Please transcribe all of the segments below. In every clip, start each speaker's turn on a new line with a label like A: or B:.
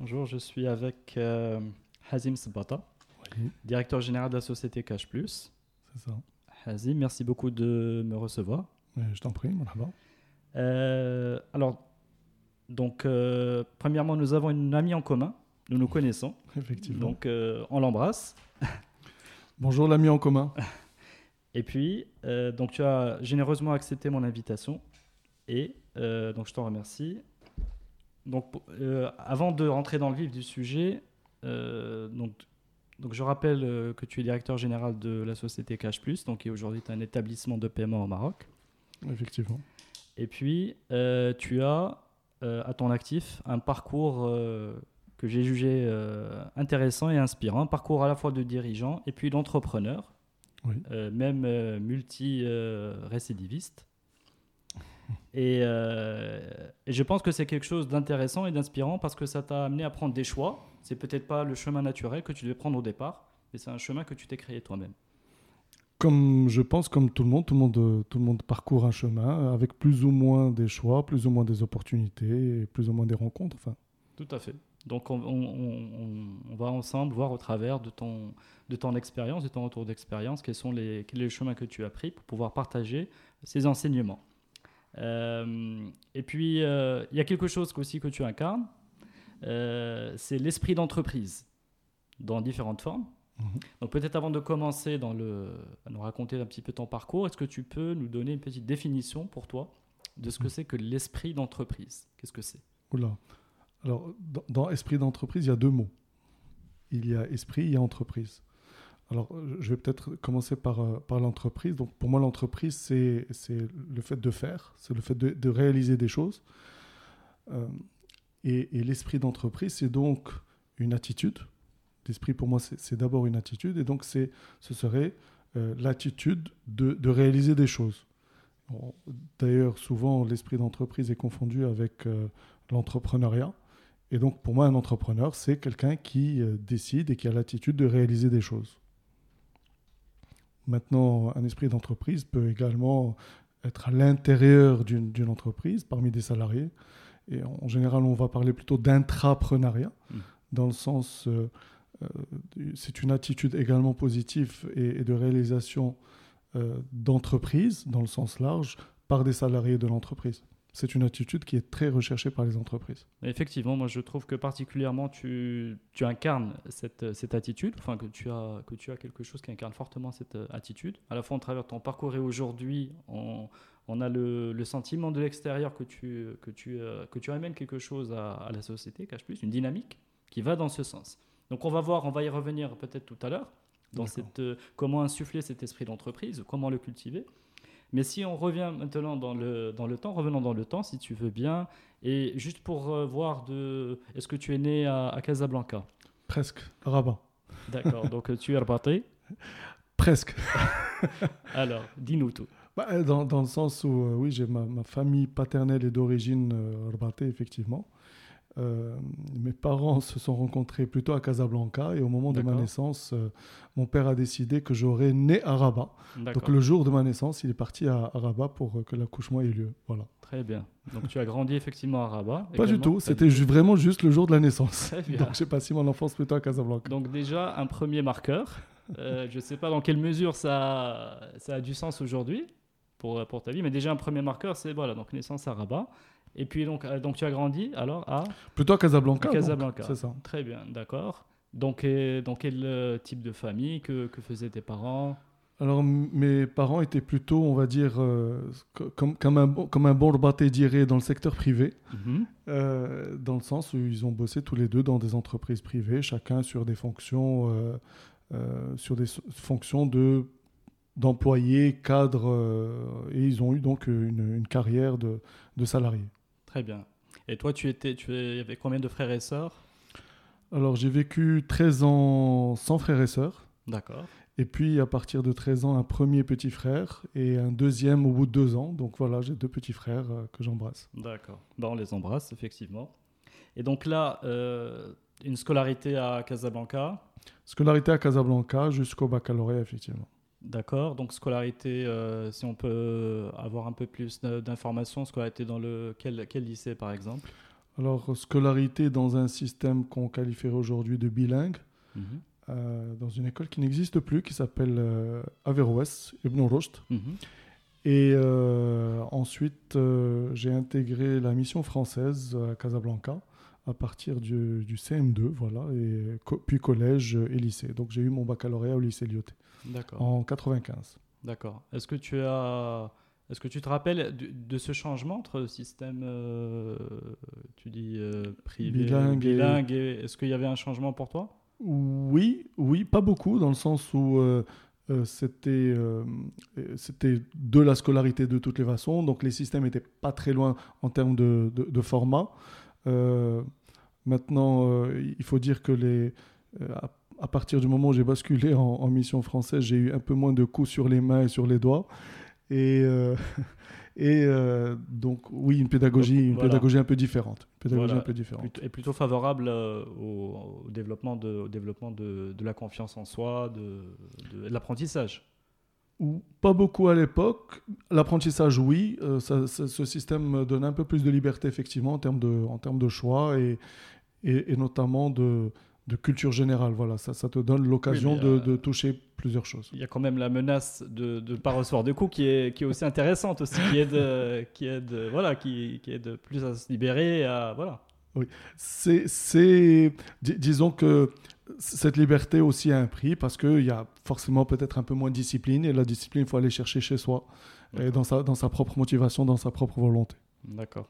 A: Bonjour, je suis avec euh, Hazim Sabata, directeur général de la société Cash Plus.
B: C'est ça.
A: Hazim, merci beaucoup de me recevoir.
B: je t'en prie, marhaba.
A: Euh, alors, donc, euh, premièrement, nous avons une amie en commun. Nous nous connaissons.
B: Effectivement.
A: Donc, euh, on l'embrasse.
B: Bonjour, l'ami en commun.
A: Et puis, donc, tu as généreusement accepté mon invitation. Et donc, je t'en remercie. Donc, avant de rentrer dans le vif du sujet, donc, donc, je rappelle que tu es directeur général de la société Cash Plus, donc qui est aujourd'hui un établissement de paiement au Maroc.
B: Effectivement.
A: Et puis, euh, tu as euh, à ton actif un parcours euh, que j'ai jugé intéressant et inspirant, un parcours à la fois de dirigeant et puis d'entrepreneur, même multi-récidiviste. Et, et, je pense que c'est quelque chose d'intéressant et d'inspirant parce que ça t'a amené à prendre des choix. C'est peut-être pas le chemin naturel que tu devais prendre au départ, mais c'est un chemin que tu t'es créé toi-même
B: comme je pense, comme tout le monde, tout le monde, tout le monde parcourt un chemin avec plus ou moins des choix, plus ou moins des opportunités, et plus ou moins des rencontres. Enfin.
A: Tout à fait. Donc on, va ensemble voir au travers de ton, de ton expérience, de ton retour d'expérience, quels sont les, quels les chemins que tu as pris pour pouvoir partager ces enseignements. Euh, et puis, euh, il y a quelque chose aussi que tu incarnes, euh, c'est l'esprit d'entreprise dans différentes formes. Mhm. Donc peut-être avant de commencer dans le, à nous raconter un petit peu ton parcours, est-ce que tu peux nous donner une petite définition pour toi de ce que mhm. c'est que l'esprit d'entreprise? Qu'est-ce que c'est?
B: Oula. Alors dans, esprit d'entreprise, il y a deux mots. Il y a esprit, il y a entreprise. Alors je vais peut-être commencer par, euh, l'entreprise. Donc pour moi l'entreprise, c'est le fait de faire, c'est le fait de, réaliser des choses. Euh, et, l'esprit d'entreprise, c'est donc une attitude L'esprit, pour moi, c'est d'abord une attitude, et donc ce serait euh, l'attitude de, réaliser des choses. D'ailleurs, souvent, l'esprit d'entreprise est confondu avec l'entrepreneuriat. Et donc, pour moi, un entrepreneur, c'est quelqu'un qui décide et qui a l'attitude de réaliser des choses. Maintenant, un esprit d'entreprise peut également être à l'intérieur d'une entreprise, parmi des salariés. Et en général, on va parler plutôt d'intrapreneuriat, mmh. dans le sens euh, c'est une attitude également positive et, de réalisation euh, d'entreprise, dans le sens large, par des salariés de l'entreprise. C'est une attitude qui est très recherchée par les entreprises.
A: Effectivement, moi je trouve que particulièrement tu, tu incarnes cette, cette, attitude, enfin que tu, as, que tu as quelque chose qui incarne fortement cette euh, attitude. À la fois en travers ton parcours et aujourd'hui, on, on, a le, le, sentiment de l'extérieur que tu, que, tu, que tu amènes quelque chose à, à la société, Cache Plus, une dynamique qui va dans ce sens. Donc on va voir, on va y revenir peut-être tout à l'heure, dans cette, euh, comment insuffler cet esprit d'entreprise, comment le cultiver. Mais si on revient maintenant dans le, dans le temps, revenons dans le temps si tu veux bien, et juste pour euh, voir de, est-ce que tu es né à, Casablanca?
B: Presque, Rabat.
A: D'accord, donc euh, tu es rabaté
B: Presque.
A: Alors, dis-nous tout.
B: Bah, dans, dans, le sens où, oui, j'ai ma, ma, famille paternelle est d'origine rabatée, effectivement. Euh, mes parents se sont rencontrés plutôt à Casablanca et au moment de ma naissance, euh, mon père a décidé que j'aurais né à Rabat. Donc le jour de ma naissance, il est parti à, Rabat pour euh, que l'accouchement ait lieu. Voilà.
A: Très bien. Donc tu as grandi effectivement à Rabat
B: Pas du tout, c'était vraiment juste le jour de la naissance. Donc j'ai passé mon enfance plutôt à Casablanca.
A: Donc déjà un premier marqueur. je ne sais pas dans quelle mesure ça, ça a du sens aujourd'hui pour, pour ta vie, mais déjà un premier marqueur, c'est voilà, donc naissance à Rabat. Et puis donc, euh, donc tu as grandi alors à
B: Plutôt à Casablanca.
A: Casablanca. C'est ça. Très bien, d'accord. Donc, dans quel euh, type de famille que, que faisaient tes parents?
B: Alors, mes parents étaient plutôt, on va dire, euh, comme, comme, un, comme un bon rebatté dirait dans le secteur privé, mhm. euh, dans le sens où ils ont bossé tous les deux dans des entreprises privées, chacun sur des fonctions, euh, sur des fonctions de d'employés, cadres, et ils ont eu donc une, une carrière de, de salariés.
A: Très bien. Et toi, tu étais, tu avais combien de frères et sœurs?
B: Alors, j'ai vécu 13 ans sans frères et sœurs.
A: D'accord.
B: Et puis, à partir de 13 ans, un premier petit frère et un deuxième au bout de deux ans. Donc voilà, j'ai deux petits frères euh, que j'embrasse.
A: D'accord. Ben, on les embrasse, effectivement. Et donc là, euh, une scolarité à Casablanca?
B: Scolarité à Casablanca jusqu'au baccalauréat, effectivement.
A: D'accord. Donc scolarité, euh, si on peut avoir un peu plus d'informations, scolarité dans le quel, quel lycée, par exemple?
B: Alors, scolarité dans un système qu'on qualifierait aujourd'hui de bilingue. Mhm. Euh, dans une école qui n'existe plus, qui s'appelle euh, Averroès, Ibn Rushd. Mhm. Et euh, ensuite, j'ai intégré la mission française à Casablanca à partir du, CM2, voilà, et puis collège et lycée. Donc j'ai eu mon baccalauréat au lycée Lyoté en 95.
A: D'accord. Est-ce que tu as est-ce que tu te rappelles de, ce changement entre système, tu dis privé, bilingue, est-ce qu'il y avait un changement pour toi?
B: Oui, oui, pas beaucoup, dans le sens où euh, euh, c'était, euh, c'était de la scolarité de toutes les façons, donc les systèmes n'étaient pas très loin en termes de, de, format. maintenant, il faut dire que les, à, partir du moment où j'ai basculé en, en, mission française, j'ai eu un peu moins de coups sur les mains et sur les doigts. Et Et euh, donc, oui, une pédagogie, une pédagogie un peu différente. pédagogie un peu différente.
A: Et plutôt favorable euh, au, développement, de, au développement de, de, la confiance en soi, de, de l'apprentissage.
B: Pas beaucoup à l'époque. L'apprentissage, oui. Euh, ce système donne un peu plus de liberté, effectivement, en termes de, en termes de choix et, et, et notamment de, de culture générale. Voilà, ça, ça te donne l'occasion de, de, toucher plusieurs choses.
A: Il y a quand même la menace de ne pas recevoir de coups qui est, qui est aussi intéressante aussi, qui aide, qui aide, voilà, qui, qui aide plus à se libérer, à, voilà.
B: Oui, c'est, disons que cette liberté aussi a un prix parce qu'il y a forcément peut-être un peu moins de discipline et la discipline, il faut aller chercher chez soi et dans sa, dans sa propre motivation, dans sa propre volonté.
A: D'accord.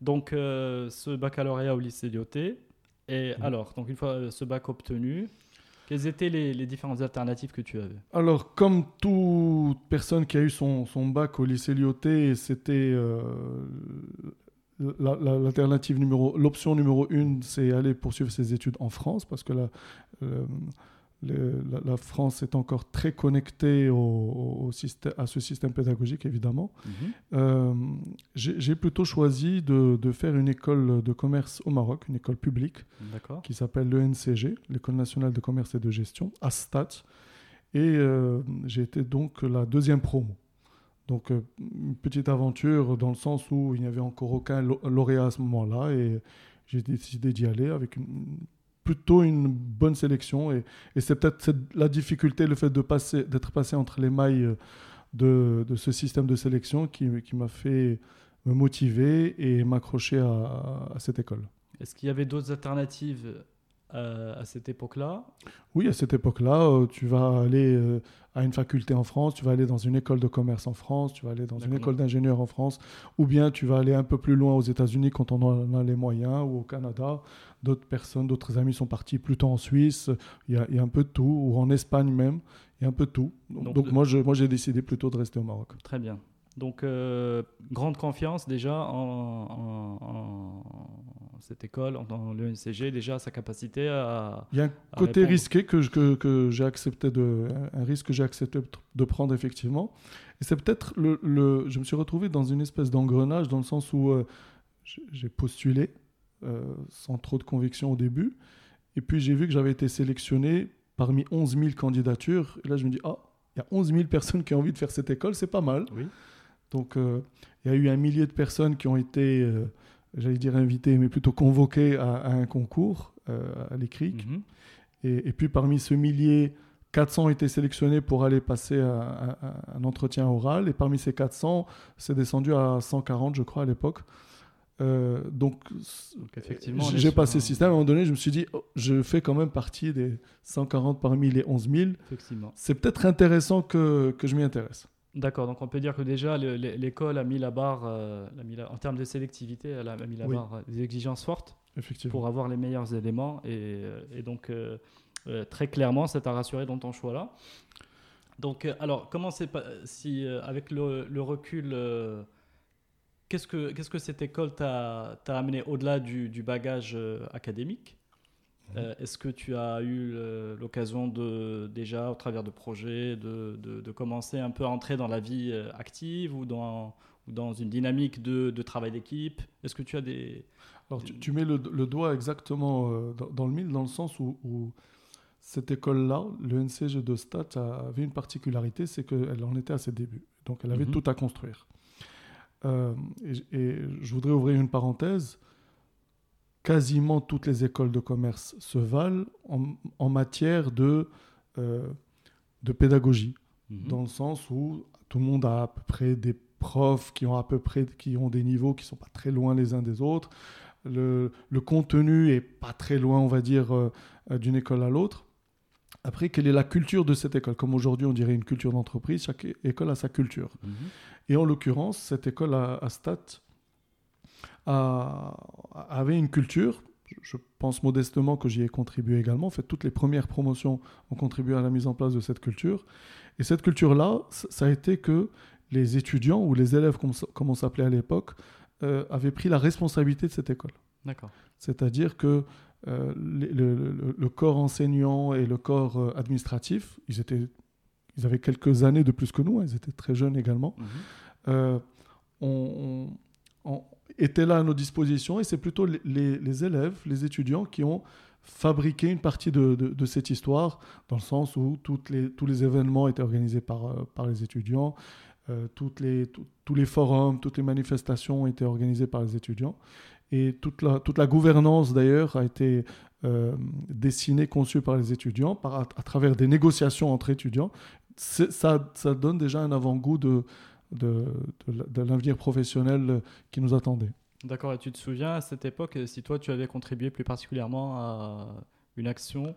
A: Donc, euh, ce baccalauréat au lycée Lyoté, et mhm. alors, donc une fois euh, ce bac obtenu, quelles étaient les, différentes alternatives que tu avais
B: Alors, comme toute personne qui a eu son, son bac au lycée Lyoté, c'était euh, l'alternative numéro, l'option numéro une, c'est aller poursuivre ses études en France, parce que la, la, France est encore très connectée au, système, à ce système pédagogique, évidemment. Mhm. Euh, j'ai plutôt choisi de, faire une école de commerce au Maroc, une école publique, qui s'appelle l'ENCG, l'École nationale de commerce et de gestion, à Stat. Et euh, j'ai été donc la deuxième promo. Donc, euh, une petite aventure dans le sens où il n'y avait encore aucun lauréat à ce moment-là. Et j'ai décidé d'y aller avec une plutôt une bonne sélection. Et, c'est peut-être la difficulté, le fait de passer, d'être passé entre les mailles euh, de, de ce système de sélection qui, qui m'a fait me motiver et m'accrocher à, à, cette école.
A: Est-ce qu'il y avait d'autres alternatives euh, à cette époque-là?
B: Oui, à cette époque-là, euh, tu vas aller à une faculté en France, tu vas aller dans une école de commerce en France, tu vas aller dans une école d'ingénieur en France, ou bien tu vas aller un peu plus loin aux États-Unis quand on en a les moyens, ou au Canada. D'autres personnes, d'autres amis sont partis plutôt en Suisse, il y, a, il y, a, un peu de tout, ou en Espagne même, il y a un peu de tout. Donc, Donc moi, je, moi, j'ai décidé plutôt de rester au Maroc.
A: Très bien. Donc, euh, grande confiance déjà en, cette école, en, l'ENCG, déjà sa capacité à.
B: Il y a un côté risqué que, que, que j'ai accepté de. Un risque que j'ai accepté de prendre effectivement. Et c'est peut-être le, le, Je me suis retrouvé dans une espèce d'engrenage dans le sens où euh, j'ai postulé sans trop de conviction au début. Et puis j'ai vu que j'avais été sélectionné parmi 11 000 candidatures. Et là, je me dis, ah, il y a 11 000 personnes qui ont envie de faire cette école, c'est pas mal.
A: Oui.
B: Donc, euh, il y a eu un millier de personnes qui ont été, euh, j'allais dire invitées, mais plutôt convoquées à, un concours euh, à l'ECRIC. Mhm. et, puis, parmi ce millier, 400 ont été sélectionnés pour aller passer un entretien oral. Et parmi ces 400, c'est descendu à 140, je crois, à l'époque. Euh, donc,
A: Donc, effectivement,
B: j'ai passé
A: un-
B: ce système. À un moment donné, je me suis dit, oh, je fais quand même partie des 140 parmi les 11 000.
A: Effectivement.
B: C'est peut-être intéressant que, que je m'y intéresse.
A: D'accord, donc on peut dire que déjà le- le- l'école a mis la barre, euh, a mis la- en termes de sélectivité, elle a mis la
B: Oui.
A: barre, des exigences fortes pour avoir les meilleurs éléments. Et, euh, et donc, euh, très clairement, ça t'a rassuré dans ton choix-là. Donc, alors, comment c'est si, avec le, le recul, qu'est-ce que, qu'est-ce que cette école t'a, t'a amené au-delà du, du bagage euh, académique? Euh, Est-ce que tu as eu l'occasion de, déjà, au travers de projets, de, de- de commencer un peu à entrer dans la vie euh, active ou dans, ou dans une dynamique de, de travail d'équipe? Est-ce que tu as des...
B: Alors, tu, tu mets le, le doigt exactement dans, dans le mille, dans le sens où, où cette école-là, le NCG de Stat, avait une particularité, c'est qu'elle en était à ses débuts. Donc, elle avait
A: Mhm.
B: tout à construire. Euh, et, et je voudrais ouvrir une parenthèse. Quasiment toutes les écoles de commerce se valent en, en matière de, euh, de pédagogie
A: Mhm.
B: dans le sens où tout le monde a à peu près des profs qui ont à peu près qui ont des niveaux qui sont pas très loin les uns des autres. Le, le contenu est pas très loin, on va dire, euh, d'une école à l'autre. Après, quelle est la culture de cette école? Comme aujourd'hui, on dirait une culture d'entreprise, chaque école a sa culture.
A: Mhm.
B: Et en l'occurrence, cette école à, à Stat a- avait une culture. Je- pense modestement que j'y ai contribué également. En fait, toutes les premières promotions ont contribué à la mise en place de cette culture. Et cette culture-là, ça a été que les étudiants ou les élèves, comme, on s'appelait à l'époque, euh, avaient pris la responsabilité de cette école.
A: D'accord.
B: C'est-à-dire que euh, les- le, le- le corps enseignant et le corps euh, administratif, ils, étaient, ils avaient quelques années de plus que nous, hein, ils étaient très jeunes également,
A: Mhm.
B: euh, on, on- on- étaient là à nos dispositions et c'est plutôt les, les- les élèves, les étudiants qui ont fabriqué une partie de, de- de cette histoire, dans le sens où toutes les, tous les événements étaient organisés par, euh, par les étudiants, euh, toutes les, tout- tous les forums, toutes les manifestations étaient organisées par les étudiants. Et toute la, toute la gouvernance, d'ailleurs, a été euh, dessinée, conçue par les étudiants, par, à, à travers des négociations entre étudiants. Ça, ça donne déjà un avant-goût de, de, de la- de l'avenir professionnel euh, qui nous attendait.
A: D'accord, et tu te souviens à cette époque euh, si toi tu avais contribué plus particulièrement à une action?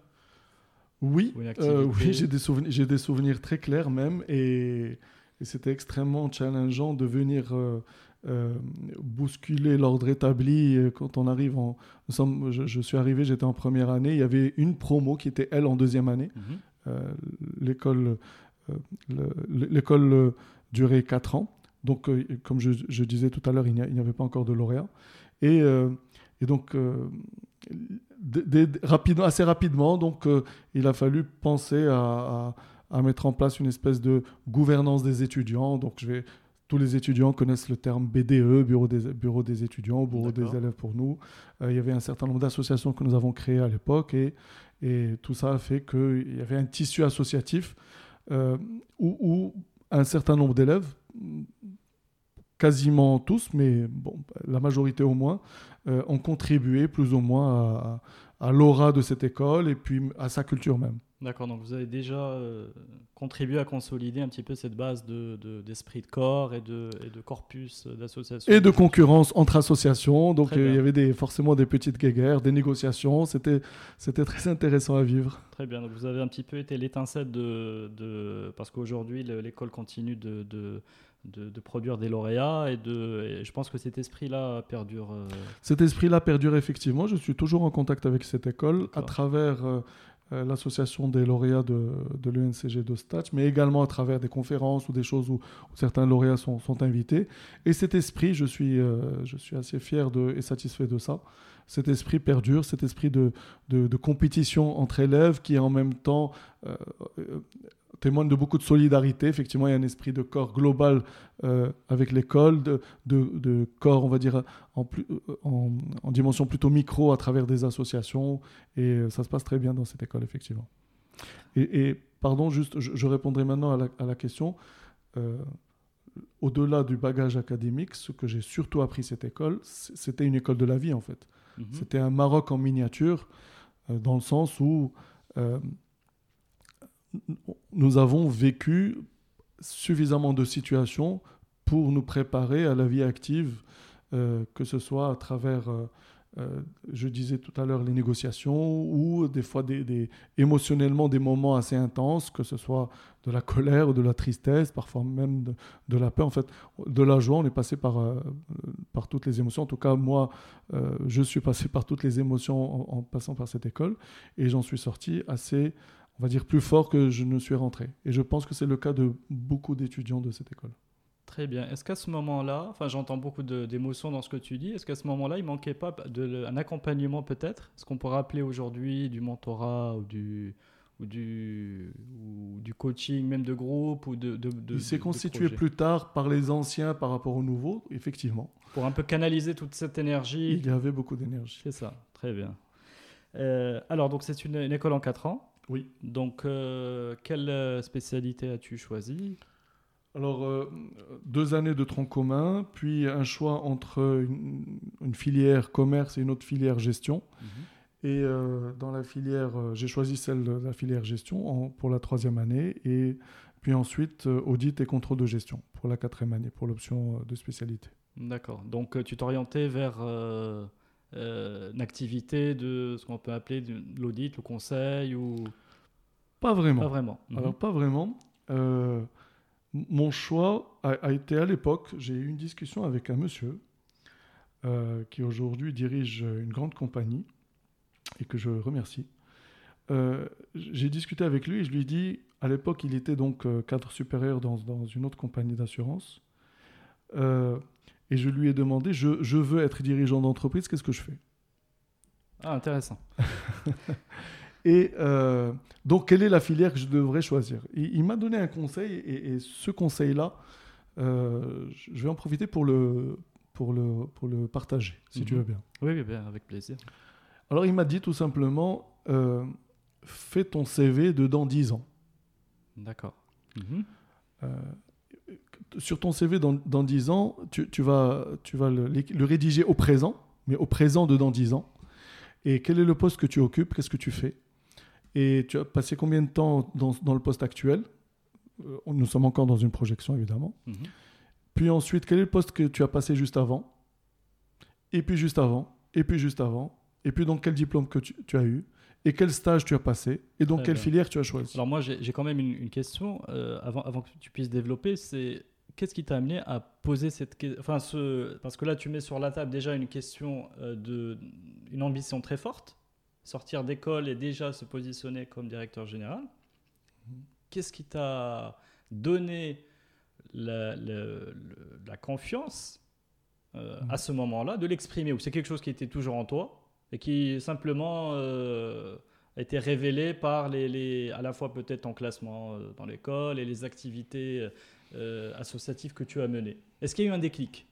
B: Oui,
A: une
B: euh, oui j'ai des, souvenirs, j'ai des souvenirs très clairs même, et, et c'était extrêmement challengeant de venir euh, euh, bousculer l'ordre établi quand on arrive en... nous sommes- je, je suis arrivé, j'étais en première année, il y avait une promo qui était elle en deuxième année.
A: Mhm.
B: Euh, l'école le- l'école euh, durait 4 ans. Donc, euh, comme je, je disais tout à l'heure, il n'y avait pas encore de lauréat. Et, euh, et donc, euh, assez rapidement, donc, euh, il a fallu penser à, à- à mettre en place une espèce de gouvernance des étudiants. Donc, je vais, tous les étudiants connaissent le terme BDE, Bureau des, Bureau des étudiants, Bureau des élèves pour nous. Euh, il y avait un certain nombre d'associations que nous avons créées à l'époque et, et tout ça a fait qu'il y avait un tissu associatif euh, où, un certain nombre d'élèves, quasiment tous, mais bon, la majorité au moins, euh, ont contribué plus ou moins à l'aura de cette école et puis à sa culture même.
A: D'accord, donc vous avez déjà euh, contribué à consolider un petit peu cette base de, de- d'esprit de corps et de, et de corpus d'association.
B: Et de concurrence entre associations, donc euh, il y avait des, forcément des petites guéguerres, des négociations, c'était, très intéressant à vivre.
A: Très bien, donc vous avez un petit peu été l'étincelle de, de... Parce qu'aujourd'hui, le- l'école continue de, de, de- de produire des lauréats et, de, et je pense que cet esprit-là perdure. euh,
B: Cet esprit-là perdure effectivement. Je suis toujours en contact avec cette école à travers euh, l'association des lauréats de, l'UNCG de Stats, mais également à travers des conférences ou des choses où, certains lauréats sont, invités. Et cet esprit, je suis, euh, je suis assez fier et satisfait de ça. Cet esprit perdure, cet esprit de, de, compétition entre élèves qui en même temps euh, euh, témoigne de beaucoup de solidarité. Effectivement, il y a un esprit de corps global euh, avec l'école, de, de, de corps, on va dire, en, plus, euh, en, en dimension plutôt micro à travers des associations. Et euh, ça se passe très bien dans cette école, effectivement. Et, et, pardon, juste, je, je répondrai maintenant à la, à la question. Euh, Au-delà du bagage académique, ce que j'ai surtout appris cette école, c'était une école de la vie, en fait.
A: mhm.
B: C'était un Maroc en miniature, euh, dans le sens où nous avons vécu suffisamment de situations pour nous préparer à la vie active que ce soit à travers euh, je disais tout à l'heure les négociations ou des fois des, émotionnellement des moments assez intenses, que ce soit de la colère ou de la tristesse, parfois même de, la peur. En fait, de la joie, on est passé par, euh, par toutes les émotions. En tout cas, moi, euh, je suis passé par toutes les émotions en, en passant par cette école et j'en suis sorti assez, on va dire, plus fort que je ne suis rentré. Et je pense que c'est le cas de beaucoup d'étudiants de cette école.
A: Très bien. Est-ce qu'à ce, moment-là, enfin j'entends beaucoup d'émotions dans ce que tu dis, est-ce qu'à ce moment-là, il manquait pas de, un accompagnement peut-être? Ce qu'on pourrait appeler aujourd'hui du mentorat ou du, ou du, ou du coaching, même de groupe ou de. de,
B: il s'est constitué plus tard par les anciens par rapport aux nouveaux, effectivement.
A: Pour un peu canaliser toute cette énergie.
B: Il y avait beaucoup d'énergie.
A: C'est ça, très bien. Euh, alors, donc c'est une, école en 4 ans.
B: Oui.
A: Donc, euh, quelle euh, spécialité as-tu choisi?
B: Alors, euh, deux années de tronc commun, puis un choix entre une, filière commerce et une autre filière gestion. Mhm. Et euh, dans la filière, euh, j'ai choisi celle de la filière gestion pour la troisième année, et puis ensuite audit et contrôle de gestion pour la quatrième année, pour l'option de spécialité.
A: D'accord. Donc, tu t'orientais vers une activité de ce qu'on peut appeler l'audit, le conseil ou
B: Pas vraiment.
A: Pas vraiment.
B: Alors, mhm. pas vraiment. Mon choix a, été à l'époque, j'ai eu une discussion avec un monsieur euh, qui aujourd'hui dirige une grande compagnie et que je remercie. Euh, j'ai discuté avec lui et je lui ai dit, à l'époque il était donc euh, cadre supérieur dans, une autre compagnie d'assurance. Et je lui ai demandé, je, je veux être dirigeant d'entreprise, qu'est-ce que je fais?
A: Ah, intéressant.
B: Et euh, donc, quelle est la filière que je devrais choisir? Il, m'a donné un conseil, et, ce conseil-là, euh, je vais en profiter pour le, pour le, pour le partager, si tu mhm. veux bien.
A: Oui, bien, avec plaisir.
B: Alors, il m'a dit tout simplement, euh, fais ton CV de dans 10 ans.
A: D'accord. Mhm.
B: Sur ton CV dans, dans 10 ans, tu, tu vas, tu vas le, le, rédiger au présent, mais au présent de dans 10 ans. Et quel est le poste que tu occupes? Qu'est-ce que tu fais? Et tu as passé combien de temps dans, dans le poste actuel? Euh, Nous sommes encore dans une projection, évidemment. Mhm. Puis ensuite, quel est le poste que tu as passé juste avant? Et puis juste avant? Et puis juste avant? Et puis donc quel diplôme que tu, as eu? Et quel stage tu as passé? Et donc quelle filière tu as choisi.
A: Alors moi j'ai quand même une, question euh, avant, avant que tu puisses développer, c'est qu'est-ce qui t'a amené à poser cette question enfin, ce, Parce que là tu mets sur la table déjà une question euh, de une ambition très forte. Sortir d'école et déjà se positionner comme directeur général. Qu'est-ce qui t'a donné la, confiance euh, à ce moment-là de l'exprimer? Ou c'est quelque chose qui était toujours en toi et qui simplement euh, a été révélé par les, à la fois peut-être ton classement euh, dans l'école et les activités associatives que tu as menées Est-ce qu'il y a eu un déclic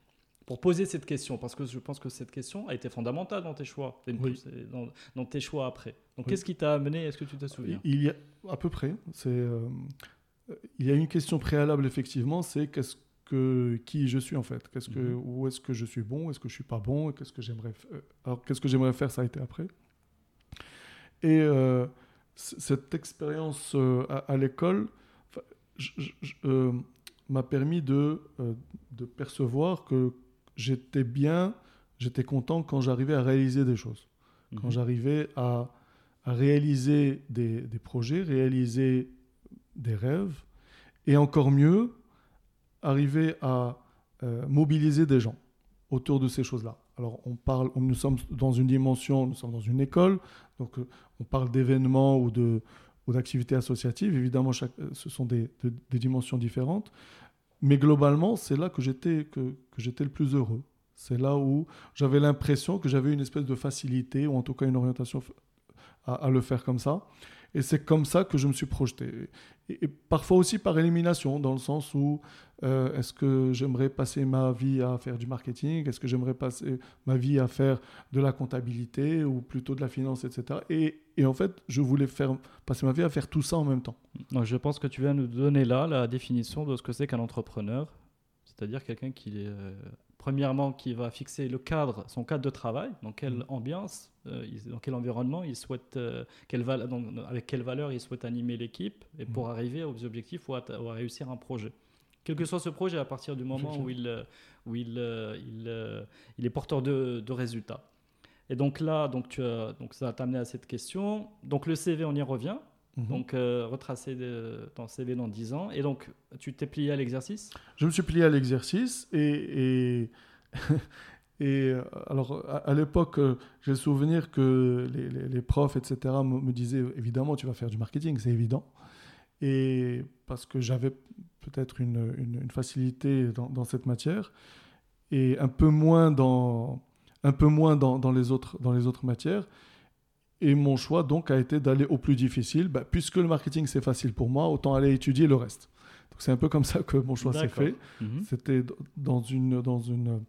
A: pour poser cette question, parce que je pense que cette question a été fondamentale dans tes choix, dans, tes choix après. Donc, qu'est-ce qui t'a amené? Est-ce que tu te souviens?
B: Il y a à peu près. C'est, euh, il y a une question préalable effectivement, c'est qu'est-ce que qui je suis en fait? Qu'est-ce que mhm. où est-ce que je suis bon Est-ce que je suis pas bon Qu'est-ce que j'aimerais euh, alors qu'est-ce que j'aimerais faire Ça a été après? Et euh, cette expérience à, l'école m'a permis de, de percevoir que j'étais bien, j'étais content quand j'arrivais à réaliser des choses. Quand mhm. j'arrivais à, réaliser des, projets, réaliser des rêves, et encore mieux, arriver à euh, mobiliser des gens autour de ces choses-là. Alors, on parle, nous sommes dans une dimension, nous sommes dans une école, donc euh, on parle d'événements ou d'activités associatives. Évidemment, euh, ce sont des, dimensions différentes. Mais globalement, c'est là que j'étais le plus heureux. C'est là où j'avais l'impression que j'avais une espèce de facilité, ou en tout cas une orientation à le faire comme ça. Et c'est comme ça que je me suis projeté. Et, parfois aussi par élimination, dans le sens où euh, est-ce que j'aimerais passer ma vie à faire du marketing? Est-ce que j'aimerais passer ma vie à faire de la comptabilité ou plutôt de la finance, etc. Et, en fait, je voulais faire, passer ma vie à faire tout ça en même temps.
A: je pense que tu viens nous donner là la définition de ce que c'est qu'un entrepreneur, c'est-à-dire quelqu'un qui est euh, premièrement, qui va fixer le cadre, son cadre de travail, dans quelle mm. ambiance, euh, dans quel environnement il souhaite, euh, quelle avec quelle valeur il souhaite animer l'équipe, et pour mm. arriver aux objectifs ou à, réussir un projet. Quel que soit ce projet, à partir du moment où il, euh, où il, euh, il, il est porteur de, de, résultats. Et donc là, donc tu as, donc ça t'a amené à cette question. Donc le CV, on y revient. Mhm. Donc retracer ton CV dans 10 ans. Et donc tu t'es plié à l'exercice?
B: Je me suis plié à l'exercice et, et... Et alors, à, l'époque, j'ai le souvenir que les, les, profs, etc., me, me, disaient évidemment, tu vas faire du marketing, c'est évident. Et parce que j'avais peut-être une, une, facilité dans, dans, cette matière et un peu moins dans, un peu moins dans, dans, les autres, dans les autres matières. Et mon choix donc a été d'aller au plus difficile. Bah, puisque le marketing c'est facile pour moi, autant aller étudier le reste. Donc c'est un peu comme ça que mon choix s'est fait. Mhm. C'était dans, une, dans, une,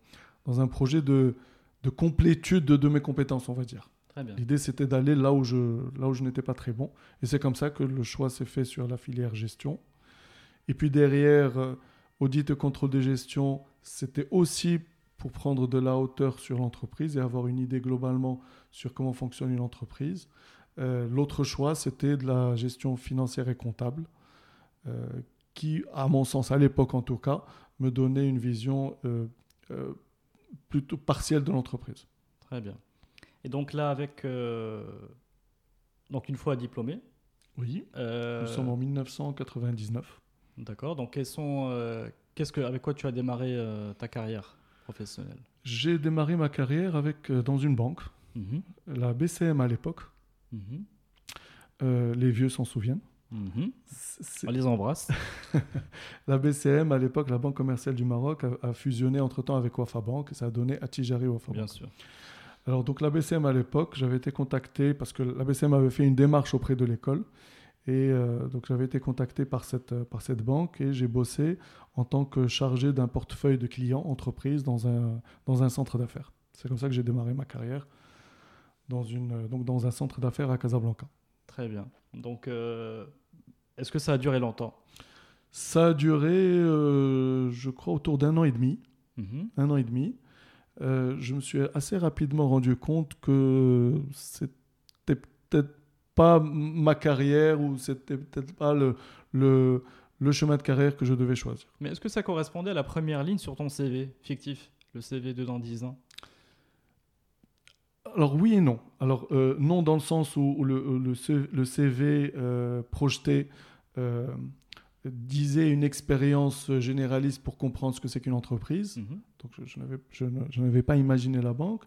B: dans un projet de, de complétude de, de mes compétences, on va dire. L'idée, c'était d'aller là où je, là où je n'étais pas très bon. Et c'est comme ça que le choix s'est fait sur la filière gestion. Et puis derrière, euh, audit et contrôle de gestion, c'était aussi pour prendre de la hauteur sur l'entreprise et avoir une idée globalement sur comment fonctionne une entreprise. Euh, l'autre choix, c'était de la gestion financière et comptable, euh, qui, à mon sens, à l'époque en tout cas, me donnait une vision plutôt partielle de l'entreprise.
A: Très bien. Et donc là, avec donc une fois diplômé.
B: Oui. Nous sommes en 1999.
A: D'accord. Donc, quels sont, euh, qu'est-ce que, avec quoi tu as démarré euh, ta carrière professionnelle?
B: J'ai démarré ma carrière avec, euh, dans une banque, mhm. la BCM à l'époque. Mhm. les vieux s'en souviennent.
A: Mhm. On les embrasse.
B: la BCM, à l'époque, la Banque commerciale du Maroc, a, fusionné entre-temps avec Wafa Bank ça a donné Atijari Wafa Bank.
A: Bien sûr.
B: Alors, donc, la BCM à l'époque, j'avais été contacté parce que la BCM avait fait une démarche auprès de l'école et euh, donc j'avais été contacté par cette, euh, par cette banque et j'ai bossé en tant que chargé d'un portefeuille de clients entreprise dans un, dans un centre d'affaires. C'est comme ça que j'ai démarré ma carrière dans, une, euh, donc dans un centre d'affaires à Casablanca.
A: Très bien. Donc est-ce que ça a duré longtemps?
B: Ça a duré, je crois, autour d'un an et demi. Mhm. Un an et demi. je me suis assez rapidement rendu compte que c'était peut-être pas ma carrière ou c'était peut-être pas le, le, le, chemin de carrière que je devais choisir.
A: Mais est-ce que ça correspondait à la première ligne sur ton CV fictif, le CV de dans 10 ans?
B: Alors oui et non. Alors euh, non dans le sens où, le, le, CV euh, projeté euh, disait une expérience généraliste pour comprendre ce que c'est qu'une entreprise. Mhm. Donc je, je n'avais pas imaginé la banque.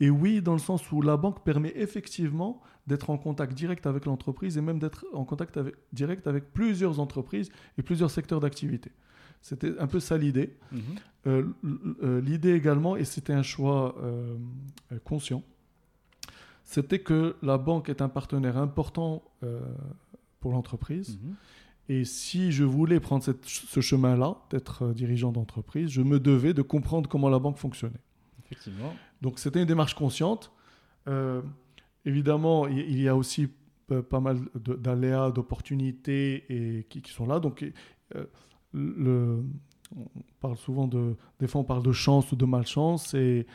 B: Et oui, dans le sens où la banque permet effectivement d'être en contact direct avec l'entreprise et même d'être en contact direct avec plusieurs entreprises et plusieurs secteurs d'activité. C'était un peu ça l'idée. Mhm. L'idée également, et c'était un choix conscient, c'était que la banque est un partenaire important pour l'entreprise. Mhm. Et si je voulais prendre ce chemin-là, d'être dirigeant d'entreprise, je me devais de comprendre comment la banque fonctionnait.
A: Effectivement.
B: Donc c'était une démarche consciente. Euh, évidemment, il y a aussi pas mal d'aléas, d'opportunités et qui, sont là. Donc euh, le, on parle souvent de, des fois on parle de chance ou de malchance et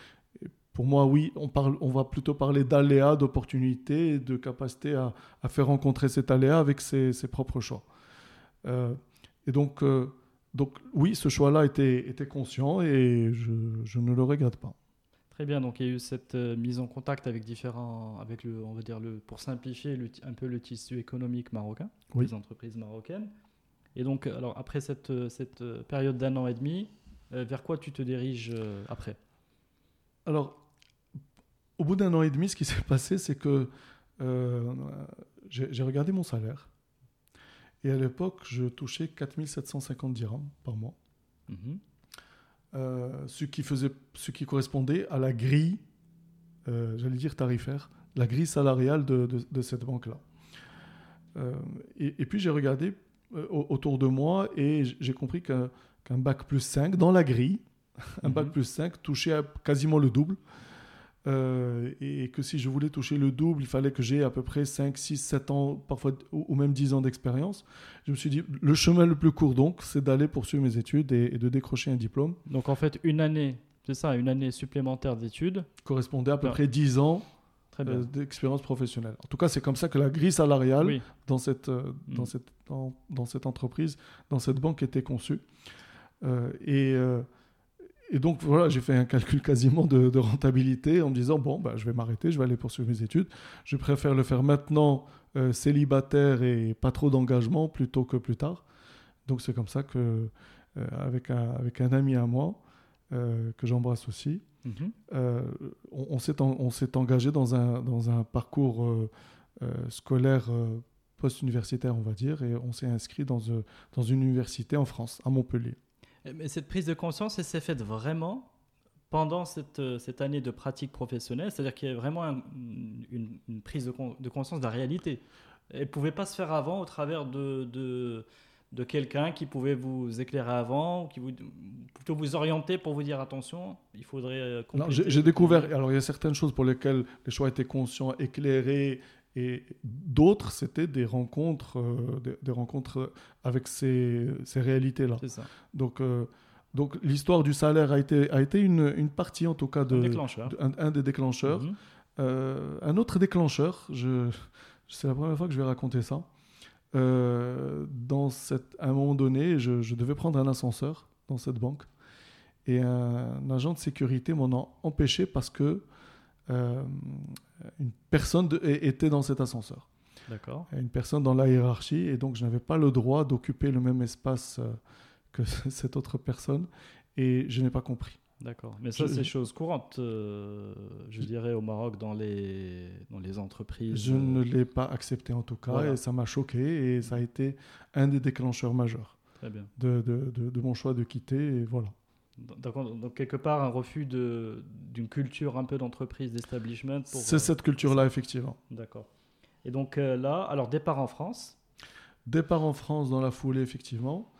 B: pour moi, oui, on, parle, on va plutôt parler d'aléas, d'opportunités de capacité à, à, faire rencontrer cet aléa avec ses, ses propres choix. Euh, et donc, donc, oui, ce choix-là était, était conscient et je, je ne le regrette pas.
A: Très bien, donc il y a eu cette euh, mise en contact avec différents, avec le, on va dire le, pour simplifier un peu le tissu économique marocain, les entreprises marocaines. Et donc, alors après cette, euh, cette euh, période d'un an et demi, vers quoi tu te diriges après?
B: Alors, au bout d'un an et demi, ce qui s'est passé, c'est que j'ai regardé mon salaire. Et à l'époque, je touchais 4750 dirhams par mois. Mhm. Euh, ce, qui faisait, ce qui correspondait à la grille, euh, j'allais dire tarifaire, la grille salariale de, de, cette banque-là. Euh, et, puis j'ai regardé autour de moi et j'ai compris qu'un bac plus 5 dans la grille, un bac mhm. plus 5 touchait quasiment le double. Euh, et que si je voulais toucher le double, il fallait que j'ai à peu près 5, 6, 7 ans, parfois ou même 10 ans d'expérience. Je me suis dit, le chemin le plus court donc, c'est d'aller poursuivre mes études et, de décrocher un diplôme.
A: Donc en fait, une année, c'est ça, une année supplémentaire d'études
B: Correspondait à peu près 10 ans euh, d'expérience professionnelle. En tout cas, c'est comme ça que la grille salariale dans, cette, euh, dans, mm. cette, dans, dans, cette entreprise, dans cette banque était conçue. et, et, donc, voilà, j'ai fait un calcul quasiment de, rentabilité en me disant, bon, bah, je vais m'arrêter, je vais aller poursuivre mes études. Je préfère le faire maintenant, célibataire et pas trop d'engagement, plutôt que plus tard. Donc, c'est comme ça que, avec, un, avec un ami à moi, que j'embrasse aussi, Mhm. Euh, on, on s'est engagé dans un, dans un parcours euh, euh, scolaire post-universitaire, on va dire, et on s'est inscrit dans, dans une université en France, à Montpellier.
A: Mais cette prise de conscience, elle s'est faite vraiment pendant cette, cette, année de pratique professionnelle, c'est-à-dire qu'il y a vraiment une, une, prise de, de, conscience de la réalité. Elle ne pouvait pas se faire avant au travers de, de de quelqu'un qui pouvait vous éclairer avant, qui vous, plutôt vous orienter pour vous dire attention, il faudrait. Euh,
B: j'ai découvert. Alors il y a certaines choses pour lesquelles les choix étaient conscients, éclairés, et d'autres c'était des rencontres, euh, des, rencontres avec ces, ces réalités-là. Donc euh, donc l'histoire du salaire a été a été une, une partie en tout cas de
A: un,
B: un, des déclencheurs. Mhm. un autre déclencheur, je, c'est la première fois que je vais raconter ça. Euh, dans cette, à un moment donné, je, devais prendre un ascenseur dans cette banque. Et un, agent de sécurité m'en a empêché parce que euh, une personne était dans cet ascenseur.
A: D'accord.
B: Une personne dans la hiérarchie. Et donc, je n'avais pas le droit d'occuper le même espace euh, que cette autre personne. Et je n'ai pas compris.
A: D'accord. Mais ça, c'est chose courante, euh, je dirais, au Maroc, dans les, dans les entreprises.
B: Je ne l'ai pas accepté en tout cas, et ça m'a choqué, et ça a été un des déclencheurs majeurs
A: Très bien.
B: De, de, de, mon choix de quitter, et voilà.
A: Donc, donc quelque part, un refus d'une culture un peu d'entreprise, d'establishment.
B: C'est cette culture-là, effectivement.
A: D'accord. Et donc euh, là, alors départ en France
B: Départ en France dans la foulée, effectivement.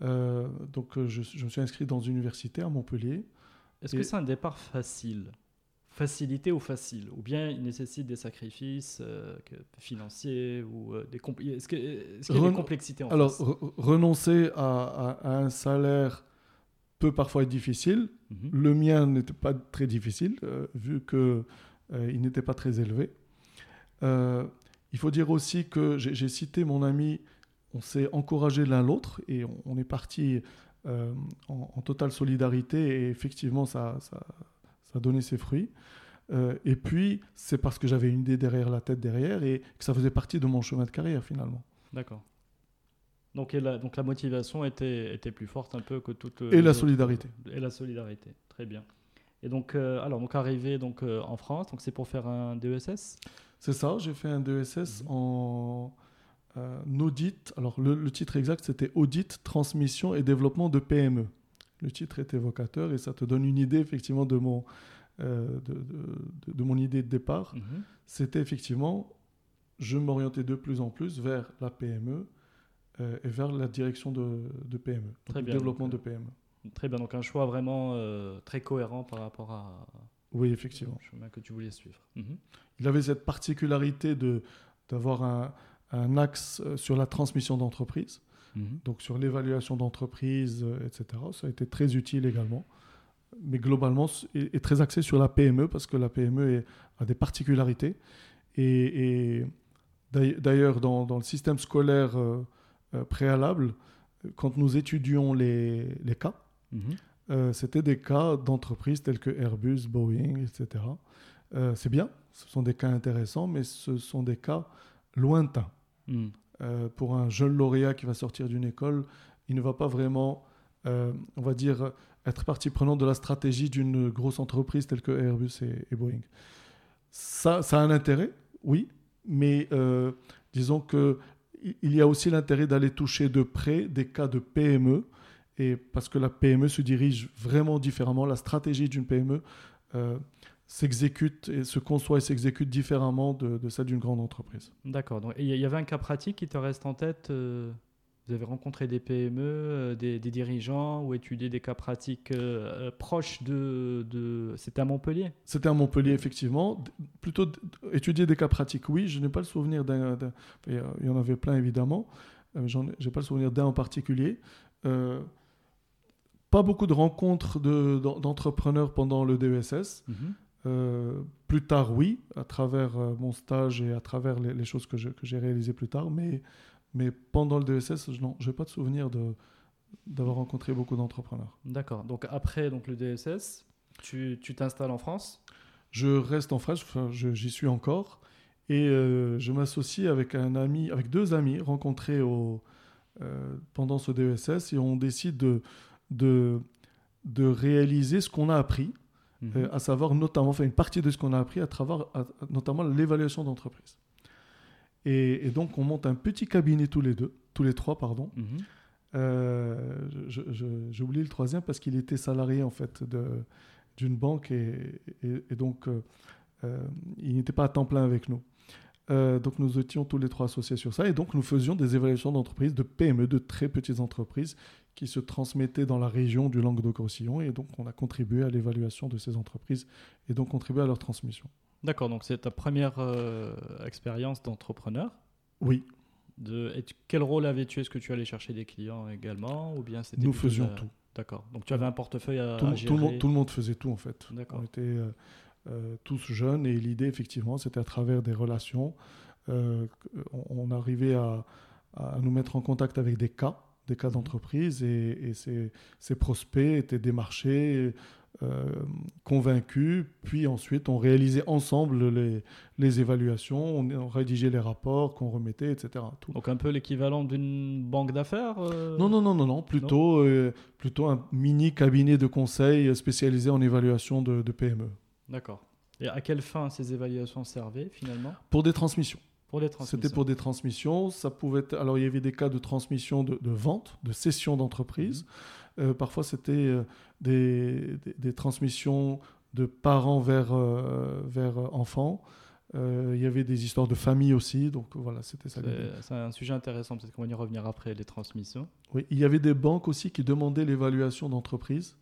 B: donc je, je, me suis inscrit dans une université à Montpellier.
A: Est-ce que c'est un départ facile? Facilité ou facile? Ou bien il nécessite des sacrifices euh, financiers ou euh, des Est-ce qu'il y a des complexités en
B: Alors, renoncer à, un salaire peut parfois être difficile. Mhm. Le mien n'était pas très difficile, euh, vu qu'il il n'était pas très élevé. il faut dire aussi que j'ai cité mon ami, on s'est encouragé l'un l'autre et on, on, est parti euh, en, totale solidarité et effectivement ça, ça, ça a donné ses fruits. Euh, et puis c'est parce que j'avais une idée derrière la tête derrière et que ça faisait partie de mon chemin de carrière finalement.
A: D'accord. Donc, la, donc la motivation était, était plus forte un peu que toute...
B: Et la solidarité.
A: Et la solidarité, très bien. Et donc, euh, alors, donc arrivé donc, en France, donc c'est pour faire un DESS
B: C'est ça, j'ai fait un DESS mhm. en euh, audit. Alors, le, titre exact, c'était Audit, transmission et développement de PME. Le titre est évocateur et ça te donne une idée, effectivement, de mon, euh, de, mon idée de départ. Mhm. C'était effectivement, je m'orientais de plus en plus vers la PME euh, et vers la direction de, PME,
A: très
B: bien, développement de PME.
A: Très bien, donc un choix vraiment très cohérent par rapport à,
B: oui, effectivement.
A: le chemin que tu voulais suivre. Mhm.
B: Il avait cette particularité de d'avoir un, un axe euh, sur la transmission d'entreprise, mhm. donc sur l'évaluation d'entreprise, euh, etc. Ça a été très utile également. Mais globalement, est, très axé sur la PME parce que la PME a des particularités. Et, d'ailleurs, dans, le système scolaire euh, préalable, quand nous étudions les, les cas, mhm. c'était des cas d'entreprises telles que Airbus, Boeing, etc. c'est bien, ce sont des cas intéressants, mais ce sont des cas lointains. Euh, pour un jeune lauréat qui va sortir d'une école, il ne va pas vraiment, euh, on va dire, être partie prenante de la stratégie d'une grosse entreprise telle que Airbus et, Boeing. Ça, ça, a un intérêt, oui, mais euh, disons que il y a aussi l'intérêt d'aller toucher de près des cas de PME, parce que la PME se dirige vraiment différemment. La stratégie d'une PME s'exécute et se conçoit et s'exécute différemment de, de celle d'une grande entreprise.
A: D'accord. Donc, il y avait un cas pratique qui te reste en tête euh, Vous avez rencontré des PME, euh, des, dirigeants ou étudié des cas pratiques euh, proches de. de... C'était à Montpellier?
B: C'était à Montpellier, effectivement. Plutôt étudier des cas pratiques, oui. Je n'ai pas le souvenir d'un. Il y en avait plein, évidemment. je n'ai pas le souvenir d'un en particulier pas beaucoup de rencontres d'entrepreneurs pendant le DESS. Euh, plus tard, oui, à travers euh, mon stage et à travers les, choses que j'ai réalisées plus tard, mais, mais pendant le DSS, je n'ai pas de souvenir d'avoir rencontré beaucoup d'entrepreneurs.
A: D'accord. Donc après donc le DSS, tu tu t'installes en France?
B: Je reste en France, enfin, je- j'y suis encore, et euh, je m'associe avec un ami, avec deux amis rencontrés au, euh, pendant ce DSS, et on décide de, de, de réaliser ce qu'on a appris,
A: Mhm.
B: euh, à savoir notamment, enfin une partie de ce qu'on a appris à travers à- notamment l'évaluation d'entreprise. Et, et donc on monte un petit cabinet tous les deux, tous les trois, pardon. Euh, je- J'ai oublié le troisième parce qu'il était salarié en fait d'une banque et, et- et donc euh, euh, il n'était pas à temps plein avec nous. Euh, donc nous étions tous les trois associés sur ça et donc nous faisions des évaluations d'entreprises, de PME, de très petites entreprises qui se transmettaient dans la région du Languedoc-Roussillon et donc on a contribué à l'évaluation de ces entreprises et donc contribué à leur transmission.
A: D'accord. Donc c'est ta première euh, expérience d'entrepreneur.
B: Oui,
A: De, et quel rôle avais-tu? Est-ce que tu allais chercher des clients également ou bien c'était
B: nous faisions
A: la-
B: tout.
A: D'accord. Donc tu avais un portefeuille à,
B: tout,
A: à
B: tout
A: gérer.
B: le monde, tout le monde faisait tout en fait.
A: D'accord.
B: On était euh, euh, tous jeunes et l'idée effectivement c'était à travers des relations, on, on arrivait à, à nous mettre en contact avec des cas, des cas d'entreprise et, et ces, ces prospects étaient démarchés, convaincus, puis ensuite on réalisait ensemble les, les évaluations, on, on rédigeait les rapports qu'on remettait, etc. Tout.
A: Donc un peu l'équivalent d'une banque d'affaires euh
B: Non, non, non, non, non, plutôt, euh, plutôt un mini cabinet de conseil spécialisé en évaluation de, de PME.
A: D'accord. Et à quelle fin ces évaluations servaient finalement?
B: Pour des transmissions.
A: Pour.
B: C'était pour des transmissions. Ça pouvait être- Alors, il y avait des cas de transmission de, de vente, de cession d'entreprise. Euh, parfois, c'était euh, des, des- des transmissions de parents vers, euh, vers enfants. Euh, il y avait des histoires de famille aussi. Donc, voilà, c'était ça.
A: C'est un sujet intéressant, peut-être qu'on va y revenir après, les transmissions.
B: Oui, il y avait des banques aussi qui demandaient l'évaluation d'entreprise.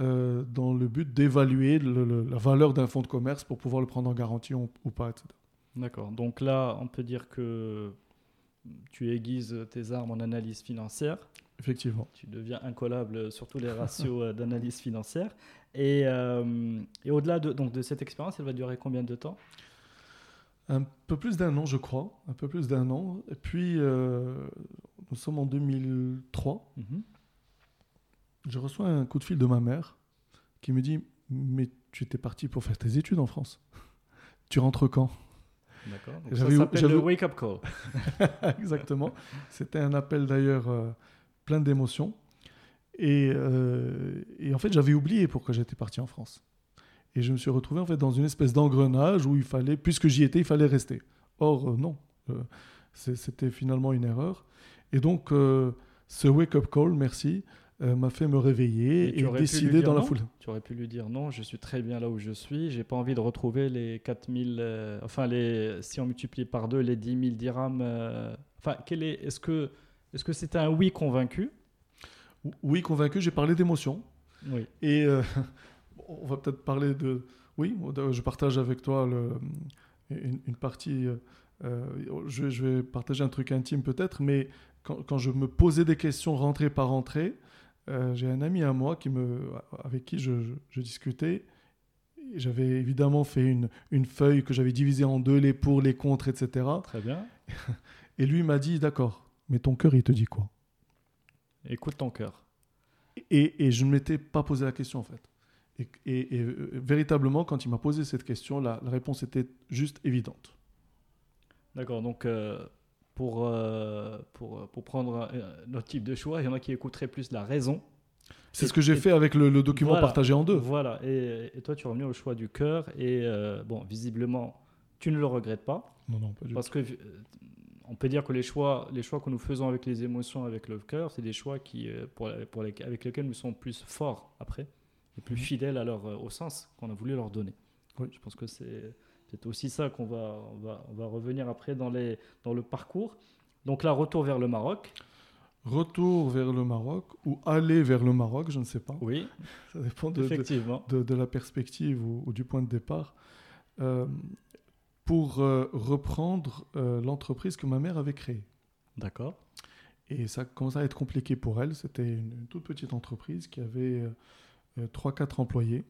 B: euh, dans le but d'évaluer la valeur d'un fonds de commerce pour pouvoir le prendre en garantie ou, ou pas, etc.
A: D'accord. Donc là, on peut dire que tu aiguises tes armes en analyse financière.
B: Effectivement.
A: Tu deviens incollable sur tous les ratios euh, d'analyse financière. Et, euh, et au-delà de, donc, de cette expérience, elle va durer combien de temps?
B: Un peu plus d'un an, je crois. Un peu plus d'un an. Et puis, euh, nous sommes en 2003.
A: Mhm.
B: Je reçois un coup de fil de ma mère qui me dit Mais tu étais parti pour faire tes études en France. tu rentres quand?
A: D'accord. Ça s'appelle le wake-up call.
B: Exactement. C'était un appel d'ailleurs euh, plein d'émotions. Et, euh, et en fait, j'avais oublié pourquoi j'étais parti en France. Et je me suis retrouvé en fait dans une espèce d'engrenage où il fallait, puisque j'y étais, il fallait rester. Or, euh, non. Euh, C'était finalement une erreur. Et donc, ce wake-up call, merci, m'a fait me réveiller
A: Et
B: et, décider dans la foule.
A: Tu aurais pu lui dire non, je suis très bien là où je suis, j'ai pas envie de retrouver les 4000, euh, enfin les, si on multiplie par deux, les 10 000 dirhams. enfin, quel est, est-ce que, est-ce que c'était un oui convaincu?
B: Oui, convaincu, j'ai parlé d'émotion.
A: Oui.
B: Et euh, on va peut-être parler de... Oui, je partage avec toi le- une, une partie... euh, euh, je, je vais partager un truc intime peut-être, mais quand, quand je me posais des questions rentrée par rentrée, euh, j'ai un ami à moi qui me, avec qui je, je- je discutais. J'avais évidemment fait une, une feuille que j'avais divisée en deux, les pour, les contre, etc.
A: Très bien.
B: Et lui m'a dit, d'accord, mais ton cœur, il te dit quoi?
A: Écoute ton cœur.
B: Et, et je ne m'étais pas posé la question en fait. Et, et- et, euh, véritablement, quand il m'a posé cette question, la, la réponse était juste évidente.
A: D'accord. Donc euh, pour, euh, pour, pour prendre notre type de choix, il y en a qui écouteraient plus la raison.
B: C'est ce que j'ai fait avec le, le document
A: Voilà.
B: partagé en deux.
A: Voilà. Et, toi, tu es revenu au choix du cœur. Et euh, bon, visiblement, tu ne le regrettes pas.
B: Non, non, pas du tout.
A: Parce que on peut dire que les choix, les choix que nous faisons avec les émotions, avec le cœur, c'est des choix qui, euh, pour, pour les- avec lesquels nous sommes plus forts après et plus
B: Mhm.
A: fidèles à leur, euh, au sens qu'on a voulu leur donner.
B: Oui.
A: Je pense que c'est c'est aussi ça qu'on va, on va, on va revenir après dans, les, dans le parcours. Donc là, retour vers le Maroc.
B: Retour vers le Maroc ou aller vers le Maroc, je ne sais pas.
A: Oui,
B: Ça dépend de, de,
A: effectivement.
B: de- de la perspective ou, ou du point de départ. Euh, pour euh, reprendre euh, l'entreprise que ma mère avait créée.
A: D'accord.
B: Et ça commençait à être compliqué pour elle. C'était une, une toute petite entreprise qui avait 3-4 employés.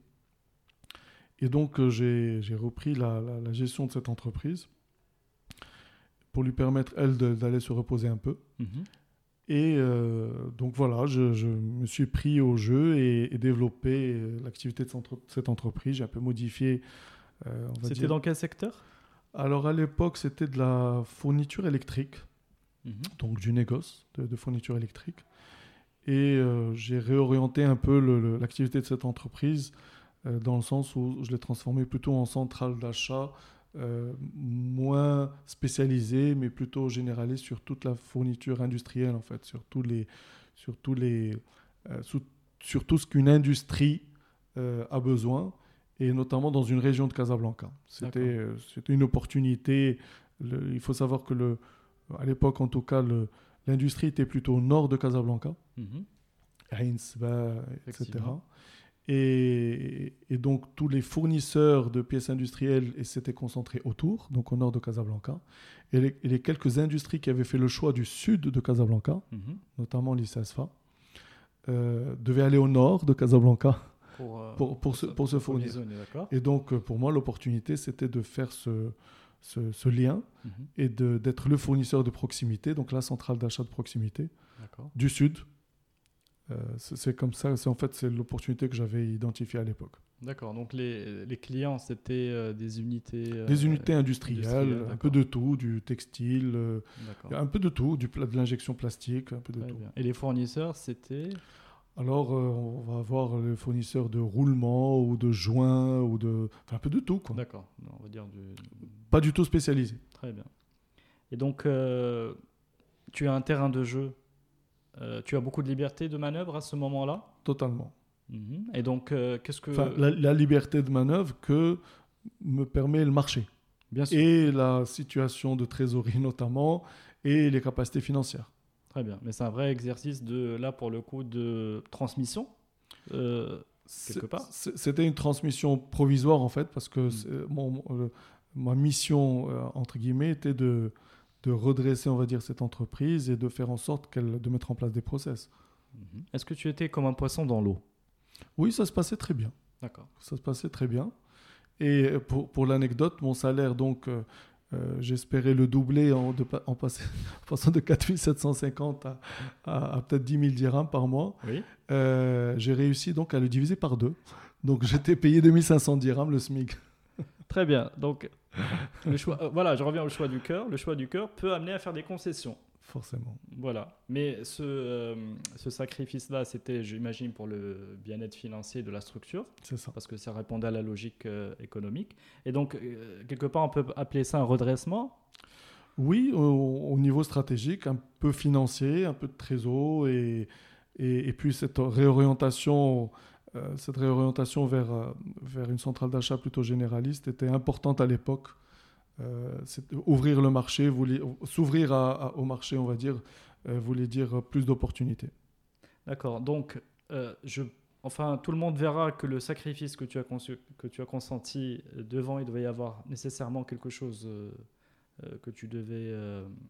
B: Et donc, euh, j'ai j'ai repris la, la- la gestion de cette entreprise pour lui permettre, elle, d'aller se reposer un peu.
A: Mhm.
B: Et euh, donc voilà, je, je, me suis pris au jeu et, et développé euh, l'activité de cette entreprise. J'ai un peu modifié.
A: Euh, c'était dans quel secteur?
B: Alors à l'époque, c'était de la fourniture électrique, mhm. donc du négoce de, de fourniture électrique. Et euh, j'ai réorienté un peu l'activité de cette entreprise dans le sens où je l'ai transformé plutôt en centrale d'achat euh, moins spécialisé, mais plutôt généraliste sur toute la fourniture industrielle, en fait, sur, tous les, sur, tous les, euh, sur tout ce qu'une industrie euh, a besoin, et notamment dans une région de Casablanca. C'était une opportunité. il faut savoir que, le, à l'époque, en tout cas, l'industrie était plutôt au nord de Casablanca, mm etc. Et, donc tous les fournisseurs de pièces industrielles s'étaient concentrés autour, donc au nord de Casablanca. Et les, quelques industries qui avaient fait le choix du sud de Casablanca, mhm. notamment l'ICSFA, euh, devaient aller au nord de Casablanca pour, euh, pour, pour, se, pour se fournir. et donc euh, pour moi, l'opportunité, c'était de faire ce, ce, lien mhm. et d'être le fournisseur de proximité, donc la centrale d'achat de proximité du sud euh, c'est comme ça, c'est en fait c'est l'opportunité que j'avais identifiée à l'époque.
A: D'accord, donc les, les clients c'était euh, des unités
B: euh, Des unités industrielles, un peu de tout, du textile, un peu de tout, du, de l'injection plastique, un peu de tout.
A: Et les fournisseurs c'était?
B: Alors, on va avoir les fournisseurs de roulement ou de joints ou de. Enfin, un peu de tout,
A: D'accord. On va dire du...
B: Pas du tout spécialisé.
A: Très bien. Et donc, tu as un terrain de jeu euh, tu as beaucoup de liberté de manœuvre à ce moment-là?
B: Totalement.
A: Mhm. Et donc, euh, qu'est-ce que...
B: la, liberté de manœuvre que me permet le marché. Bien sûr. Et la situation de trésorerie notamment, et les capacités financières.
A: Très bien. Mais c'est un vrai exercice de, là, pour le coup, de transmission euh, quelque part
B: C'était une transmission provisoire, en fait, parce que hmm. mon, ma mission, entre guillemets, était de de redresser, on va dire, cette entreprise et de faire en sorte qu'elle, de mettre en place des process.
A: Mhm. Est-ce que tu étais comme un poisson dans l'eau?
B: Oui, ça se passait très bien.
A: D'accord.
B: Ça se passait très bien. Et pour, pour l'anecdote, mon salaire, donc, euh, euh, j'espérais le doubler en, de, en, passant de 4750 à, à, à peut-être 10 000 dirhams par mois.
A: Oui.
B: Euh, j'ai réussi donc à le diviser par deux. Donc j'étais payé 2500 dirhams le SMIC.
A: Très bien. Donc le choix, euh, voilà, je reviens au choix du cœur. Le choix du cœur peut amener à faire des concessions.
B: Forcément.
A: Voilà. Mais ce, euh, ce sacrifice-là, c'était, j'imagine, pour le bien-être financier de la structure.
B: C'est ça.
A: Parce que ça répondait à la logique euh, économique. Et donc, quelque part, on peut appeler ça un redressement?
B: Oui, au, niveau stratégique, un peu financier, un peu de trésor et, et, et puis cette réorientation euh, cette réorientation vers, euh, vers une centrale d'achat plutôt généraliste était importante à l'époque. Euh, ouvrir le marché, s'ouvrir au marché, on va dire, voulait dire plus d'opportunités.
A: D'accord. Donc, je, enfin, tout le monde verra que le sacrifice que tu as, conçu, que tu as consenti devant, il devait y avoir nécessairement quelque chose que tu devais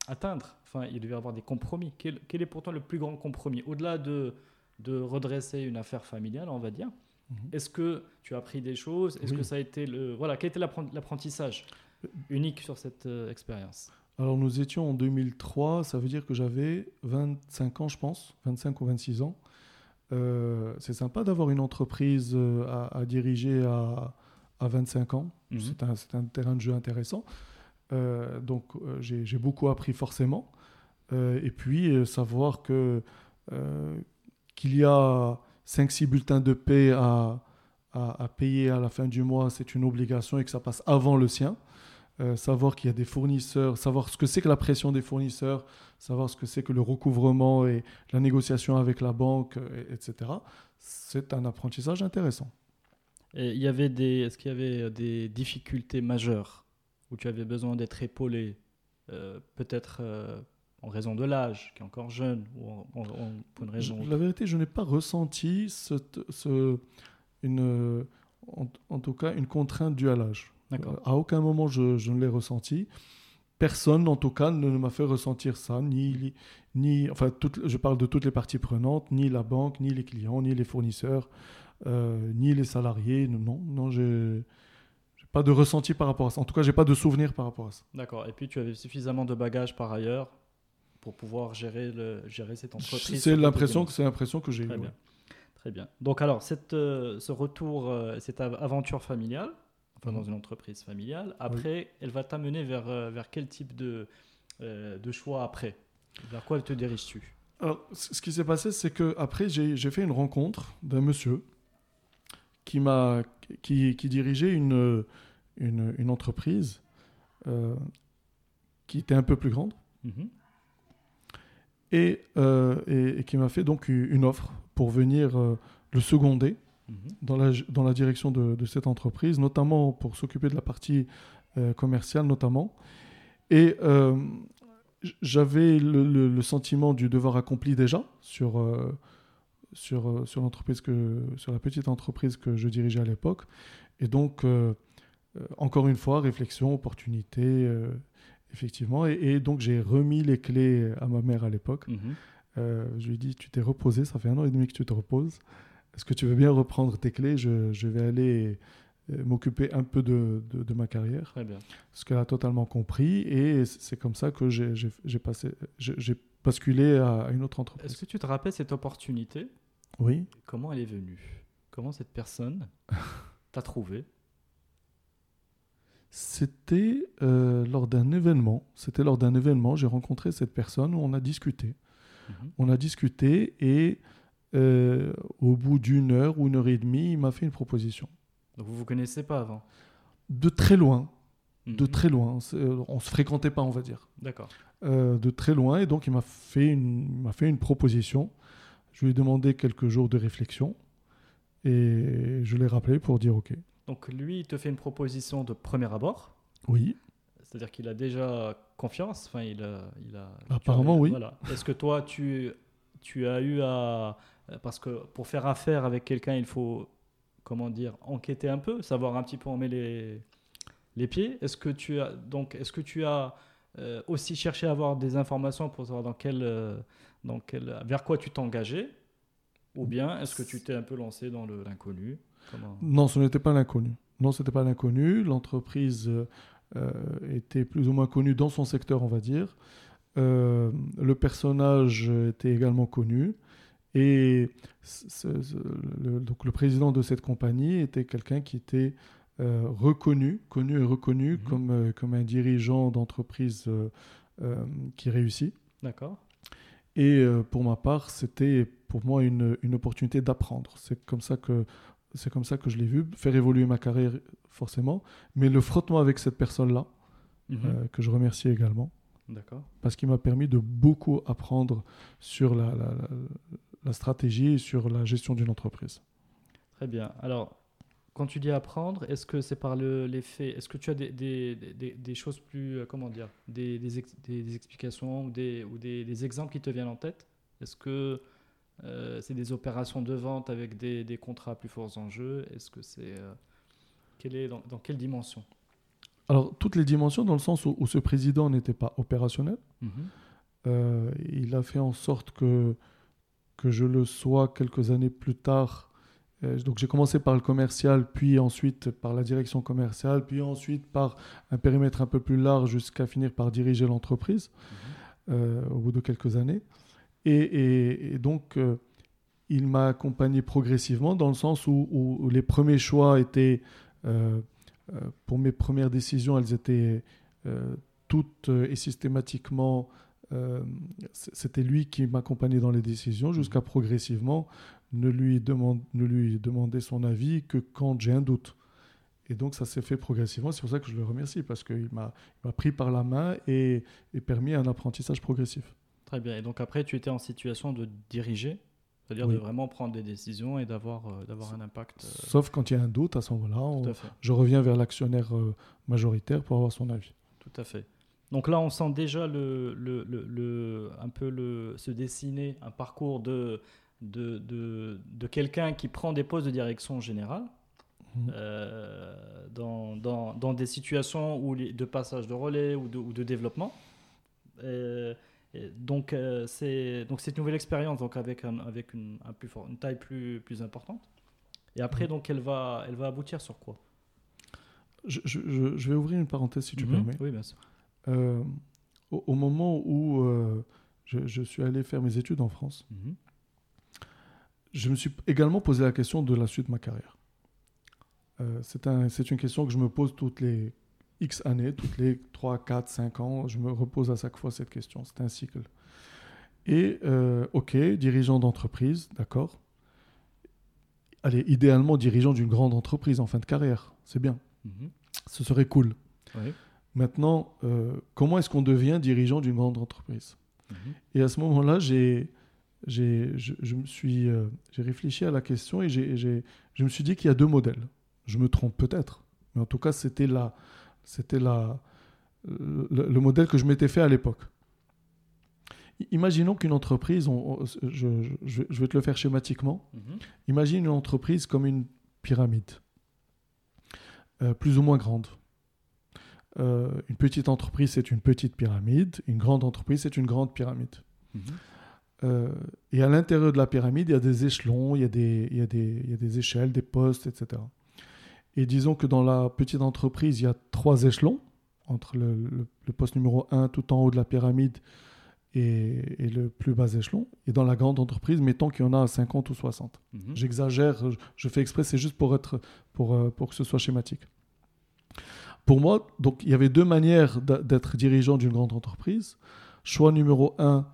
A: atteindre. Enfin, il devait y avoir des compromis. Quel, quel est pourtant le plus grand compromis? Au-delà de de redresser une affaire familiale, on va dire. Mhm. Est-ce que tu as appris des choses? Est-ce que ça a été le voilà quel était l'apprentissage? Unique sur cette euh, expérience
B: Alors nous étions en 2003, ça veut dire que j'avais 25 ans, je pense, 25 ou 26 ans. Euh, c'est sympa d'avoir une entreprise euh, à, diriger à, à, 25 ans. Mhm. C'est un, un, terrain de jeu intéressant. donc j'ai beaucoup appris forcément. et puis savoir que qu'il y a 5-6 bulletins de paie à, à, payer à la fin du mois, c'est une obligation et que ça passe avant le sien. Euh, savoir qu'il y a des fournisseurs, savoir ce que c'est que la pression des fournisseurs, savoir ce que c'est que le recouvrement et la négociation avec la banque, etc. C'est un apprentissage intéressant.
A: Et il y avait des, est-ce qu'il y avait des difficultés majeures où tu avais besoin d'être épaulé, euh, peut-être euh, en raison de l'âge, qui est encore jeune, ou pour une raison.
B: La vérité, je n'ai pas ressenti ce, une, en, tout cas une contrainte due à l'âge. À aucun moment je, je ne l'ai ressenti. Personne, en tout cas, ne, m'a fait ressentir ça, ni, ni enfin, je parle de toutes les parties prenantes, ni la banque, ni les clients, ni les fournisseurs, euh, ni les salariés. Non, non, j'ai pas de ressenti par rapport à ça. En tout cas, j'ai pas de souvenir par rapport à ça.
A: D'accord. Et puis, tu avais suffisamment de bagages par ailleurs pour pouvoir gérer, le, gérer cette entreprise.
B: C'est l'impression que, l'impression que j'ai
A: Très bien. Très bien. Donc alors, cette, ce retour, cette aventure familiale, enfin dans une entreprise familiale, après, elle va t'amener vers, vers quel type de, de choix après? Vers quoi te diriges-tu
B: Alors, ce qui s'est passé, c'est que après j'ai fait une rencontre d'un monsieur qui, m'a, qui, qui, dirigeait une, une, une entreprise euh, qui était un peu plus grande. Mhm. et, euh, et, qui m'a fait donc une offre pour venir euh, le seconder mhm. dans, la, dans la direction de, de, cette entreprise, notamment pour s'occuper de la partie commerciale notamment. Et j'avais le, sentiment du devoir accompli déjà sur, euh, sur, euh, sur l'entreprise que sur la petite entreprise que je dirigeais à l'époque et donc euh, encore une fois réflexion opportunité effectivement et, donc j'ai remis les clés à ma mère à l'époque mhm. je lui ai dit tu t'es reposé ça fait un an et demi que tu te reposes est-ce que tu veux bien reprendre tes clés? Je, je vais aller euh, m'occuper un peu de, de, ma carrière.
A: Très bien.
B: Ce qu'elle a totalement compris. Et c'est comme ça que j'ai passé, j'ai basculé à une autre entreprise.
A: Est-ce que tu te rappelles cette opportunité?
B: Oui.
A: Comment elle est venue? Comment cette personne t'a trouvé?
B: C'était euh, lors d'un événement. C'était lors d'un événement. J'ai rencontré cette personne où on a discuté. Mhm. On a discuté et euh, au bout d'une heure ou une heure et demie, il m'a fait une proposition.
A: Donc vous vous connaissez pas avant
B: De très loin. De mhm. très loin. Euh, on se fréquentait pas, on va dire.
A: D'accord.
B: Euh, de très loin. Et donc il m'a fait, une, m'a fait une proposition. Je lui ai demandé quelques jours de réflexion. Et je l'ai rappelé pour dire OK.
A: Donc lui, il te fait une proposition de premier abord
B: Oui.
A: C'est-à-dire qu'il a déjà confiance. Enfin, il a, il a,
B: Apparemment, oui.
A: Voilà. Est-ce que toi, tu, tu as eu à. Parce que pour faire affaire avec quelqu'un, il faut comment dire, enquêter un peu, savoir un petit peu on met les, les pieds. Est-ce que tu as, donc, est-ce que tu as euh, aussi cherché à avoir des informations pour savoir dans quel, euh, dans quel, vers quoi tu t'engageais Ou bien est-ce que tu t'es un peu lancé dans l'inconnu?
B: Non, ce n'était pas l'inconnu. Non, ce pas l'inconnu. L'entreprise euh, était plus ou moins connue dans son secteur, on va dire. le personnage était également connu. Et le, donc le président de cette compagnie était quelqu'un qui était euh, reconnu, connu et reconnu mhm. comme, euh, comme un dirigeant d'entreprise euh, qui réussit.
A: D'accord.
B: Et pour ma part, c'était pour moi une, une opportunité d'apprendre. C'est comme ça que c'est comme ça que je l'ai vu, faire évoluer ma carrière forcément, mais le frottement avec cette personne-là, mhm. que je remercie également,
A: D'accord.
B: parce qu'il m'a permis de beaucoup apprendre sur la, la, la stratégie et sur la gestion d'une entreprise.
A: Très bien. Alors, quand tu dis apprendre, est-ce que c'est par le, les faits Est-ce que tu as des, des, des, choses plus, euh, comment dire, des, des, explications ou, des, ou des, exemples qui te viennent en tête? Est-ce que euh, c'est des opérations de vente avec des, contrats plus forts en jeu? Est-ce que c'est. Euh, quelle est, dans, quelle dimension?
B: Alors, toutes les dimensions, dans le sens où, ce président n'était pas opérationnel. Mhm. il a fait en sorte que que je le sois quelques années plus tard. Euh, donc j'ai commencé par le commercial, puis ensuite par la direction commerciale, puis ensuite par un périmètre un peu plus large jusqu'à finir par diriger l'entreprise mhm. euh, au bout de quelques années. Et, donc euh, il m'a accompagné progressivement dans le sens où, les premiers choix étaient, pour mes premières décisions, elles étaient toutes et systématiquement euh, c'était lui qui m'accompagnait dans les décisions jusqu'à progressivement ne lui, demande, ne lui demander son avis que quand j'ai un doute. Et donc ça s'est fait progressivement. C'est pour ça que je le remercie parce qu'il m'a pris par la main et, et, permis un apprentissage progressif.
A: Très bien. Et donc après, tu étais en situation de diriger, c'est-à-dire de vraiment prendre des décisions et d'avoir euh, d'avoir un impact.
B: Euh, Sauf quand il y a un doute, à ce moment-là, je reviens vers l'actionnaire majoritaire pour avoir son avis.
A: Tout à fait. Donc là, on sent déjà le, le, le, un peu le, se dessiner un parcours de, de, de, de quelqu'un qui prend des postes de direction générale mmh. euh, dans, dans, dans, des situations où de passage de relais ou de, ou de développement. Euh, donc, euh, c'est donc cette nouvelle expérience donc avec, un, avec une, un plus fort, une taille plus, plus importante. Et après, mmh. donc, elle va, elle va aboutir sur quoi?
B: Je, je, je, vais ouvrir une parenthèse si tu mmh. permets.
A: Oui, bien sûr.
B: Euh, au, moment où euh, je, je suis allé faire mes études en France.
A: Mhm.
B: Je me suis également posé la question de la suite de ma carrière. Euh, c'est un, c'est une question que je me pose toutes les X années, toutes les 3, 4, 5 ans. Je me repose à chaque fois cette question. C'est un cycle. Et, ok, dirigeant d'entreprise, d'accord. Allez, idéalement, dirigeant d'une grande entreprise en fin de carrière. C'est bien.
A: Mhm.
B: Ce serait cool.
A: Oui.
B: Maintenant, euh, comment est-ce qu'on devient dirigeant d'une grande entreprise?
A: Mhm.
B: Et à ce moment-là, j'ai, j'ai, je, je me suis, euh, j'ai réfléchi à la question et j'ai, j'ai- je me suis dit qu'il y a deux modèles. Je me trompe peut-être, mais en tout cas, c'était la, c'était la, le, le modèle que je m'étais fait à l'époque. Imaginons qu'une entreprise, on- on- je, je- je- je vais te le faire schématiquement.
A: Mhm.
B: Imagine une entreprise comme une pyramide, euh, plus ou moins grande. Euh, une petite entreprise, c'est une petite pyramide. Une grande entreprise, c'est une grande pyramide.
A: Mhm.
B: Euh, et à l'intérieur de la pyramide, il y a des échelons, il y a des, il y a des, il y a des échelles, des postes, etc. Et disons que dans la petite entreprise, il y a trois échelons, entre le, le- le poste numéro 1 tout en haut de la pyramide et, et le plus bas échelon. Et dans la grande entreprise, mettons qu'il y en a 50 ou 60.
A: Mhm.
B: J'exagère, je- je fais exprès, c'est juste pour, être, pour, euh, pour que ce soit schématique. Pour moi, donc, il y avait deux manières d'être dirigeant d'une grande entreprise. Choix numéro 1,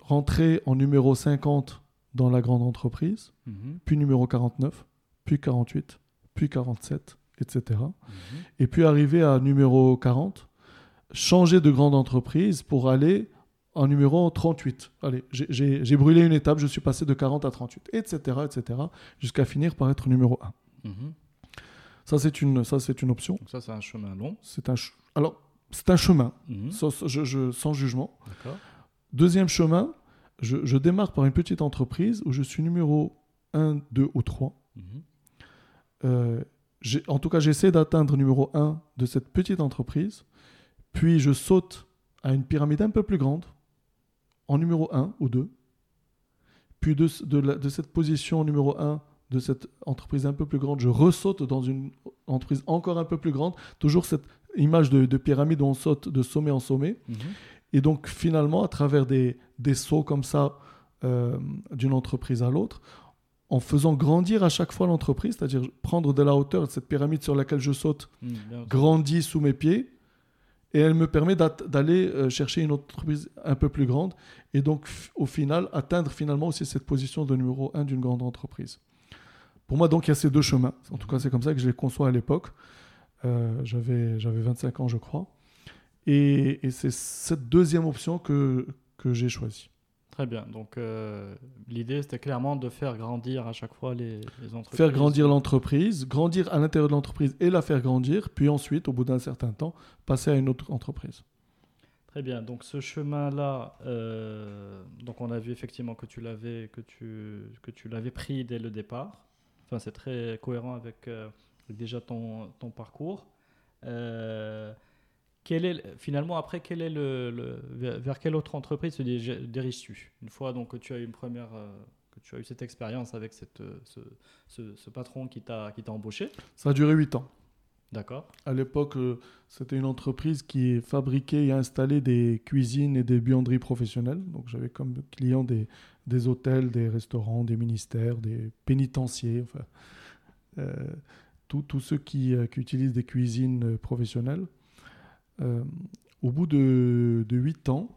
B: rentrer en numéro 50 dans la grande entreprise,
A: Mhm.
B: puis numéro 49, puis 48, puis 47, etc.
A: Mhm.
B: Et puis arriver à numéro 40, changer de grande entreprise pour aller en numéro 38. Allez, j'ai- brûlé une étape, je suis passé de 40 à 38, etc., etc., jusqu'à finir par être numéro 1.
A: Mhm.
B: Ça, c'est une, ça, c'est une option.
A: Donc ça, c'est un chemin long.
B: C'est un, ch- alors, c'est un chemin,
A: Mhm.
B: sans, je- je- sans jugement. Deuxième chemin, je, je démarre par une petite entreprise où je suis numéro 1, 2 ou 3.
A: Mhm.
B: Euh, en tout cas, j'essaie d'atteindre numéro 1 de cette petite entreprise, puis je saute à une pyramide un peu plus grande, en numéro 1 ou 2, puis de, de la- de cette position numéro 1 de cette entreprise un peu plus grande, je ressaute dans une entreprise encore un peu plus grande, toujours cette image de, de pyramide où on saute de sommet en sommet.
A: Mhm.
B: Et donc finalement, à travers des, des sauts comme ça euh, d'une entreprise à l'autre, en faisant grandir à chaque fois l'entreprise, c'est-à-dire prendre de la hauteur, cette pyramide sur laquelle je saute
A: Mhm.
B: Grandit sous mes pieds, et elle me permet d'aller euh, chercher une entreprise un peu plus grande, et donc au final, atteindre finalement aussi cette position de numéro 1 d'une grande entreprise. Pour moi, donc, il y a ces deux chemins. En tout cas, c'est comme ça que je les conçois à l'époque. Euh, J'avais j'avais 25 ans, je crois. Et, et c'est cette deuxième option que, que j'ai choisie.
A: Très bien. Donc euh, l'idée, c'était clairement de faire grandir à chaque fois les, les entreprises.
B: Faire grandir l'entreprise, grandir à l'intérieur de l'entreprise et la faire grandir, puis ensuite, au bout d'un certain temps, passer à une autre entreprise.
A: Très bien. Donc ce chemin-là, euh, donc on a vu effectivement que tu l'avais que tu que tu l'avais pris dès le départ. Enfin, c'est très cohérent avec, euh, déjà ton, ton parcours. Euh, quel est le- finalement après quel est le, le- vers, quelle autre entreprise se dirige- diriges-tu? Une fois donc que tu as eu une première euh, que tu as eu cette expérience avec cette, ce, ce- ce patron qui t'a embauché?
B: Ça a duré 8 ans.
A: d'accord
B: À l'époque, c'était une entreprise qui fabriquait et installait des cuisines et des buanderies professionnelles. Donc j'avais comme clients des, des hôtels, des restaurants, des ministères, des pénitenciers, enfin, euh, tous ceux qui, euh, qui utilisent des cuisines professionnelles. Euh, au bout de, de 8 ans,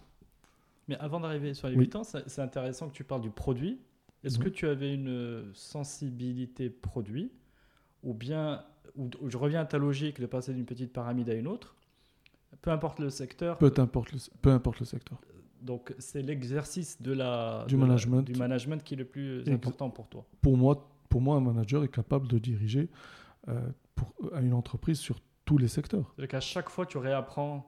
A: Mais avant d'arriver sur les
B: Oui.
A: 8 ans, c'est intéressant que tu parles du produit. Est-ce
B: Mhm.
A: que tu avais une sensibilité produit ou bien, ou, ou je reviens à ta logique de passer d'une petite pyramide à une autre, peu importe le secteur,
B: peu importe le, peu importe le secteur.
A: Donc c'est l'exercice de la,
B: Du
A: de la-
B: management.
A: du management qui est le plus
B: Ex-
A: important pour toi.
B: Pour moi, pour moi, un manager est capable de diriger euh, pour, à une entreprise sur tous les secteurs.
A: C'est-à-dire qu'à chaque fois, tu réapprends,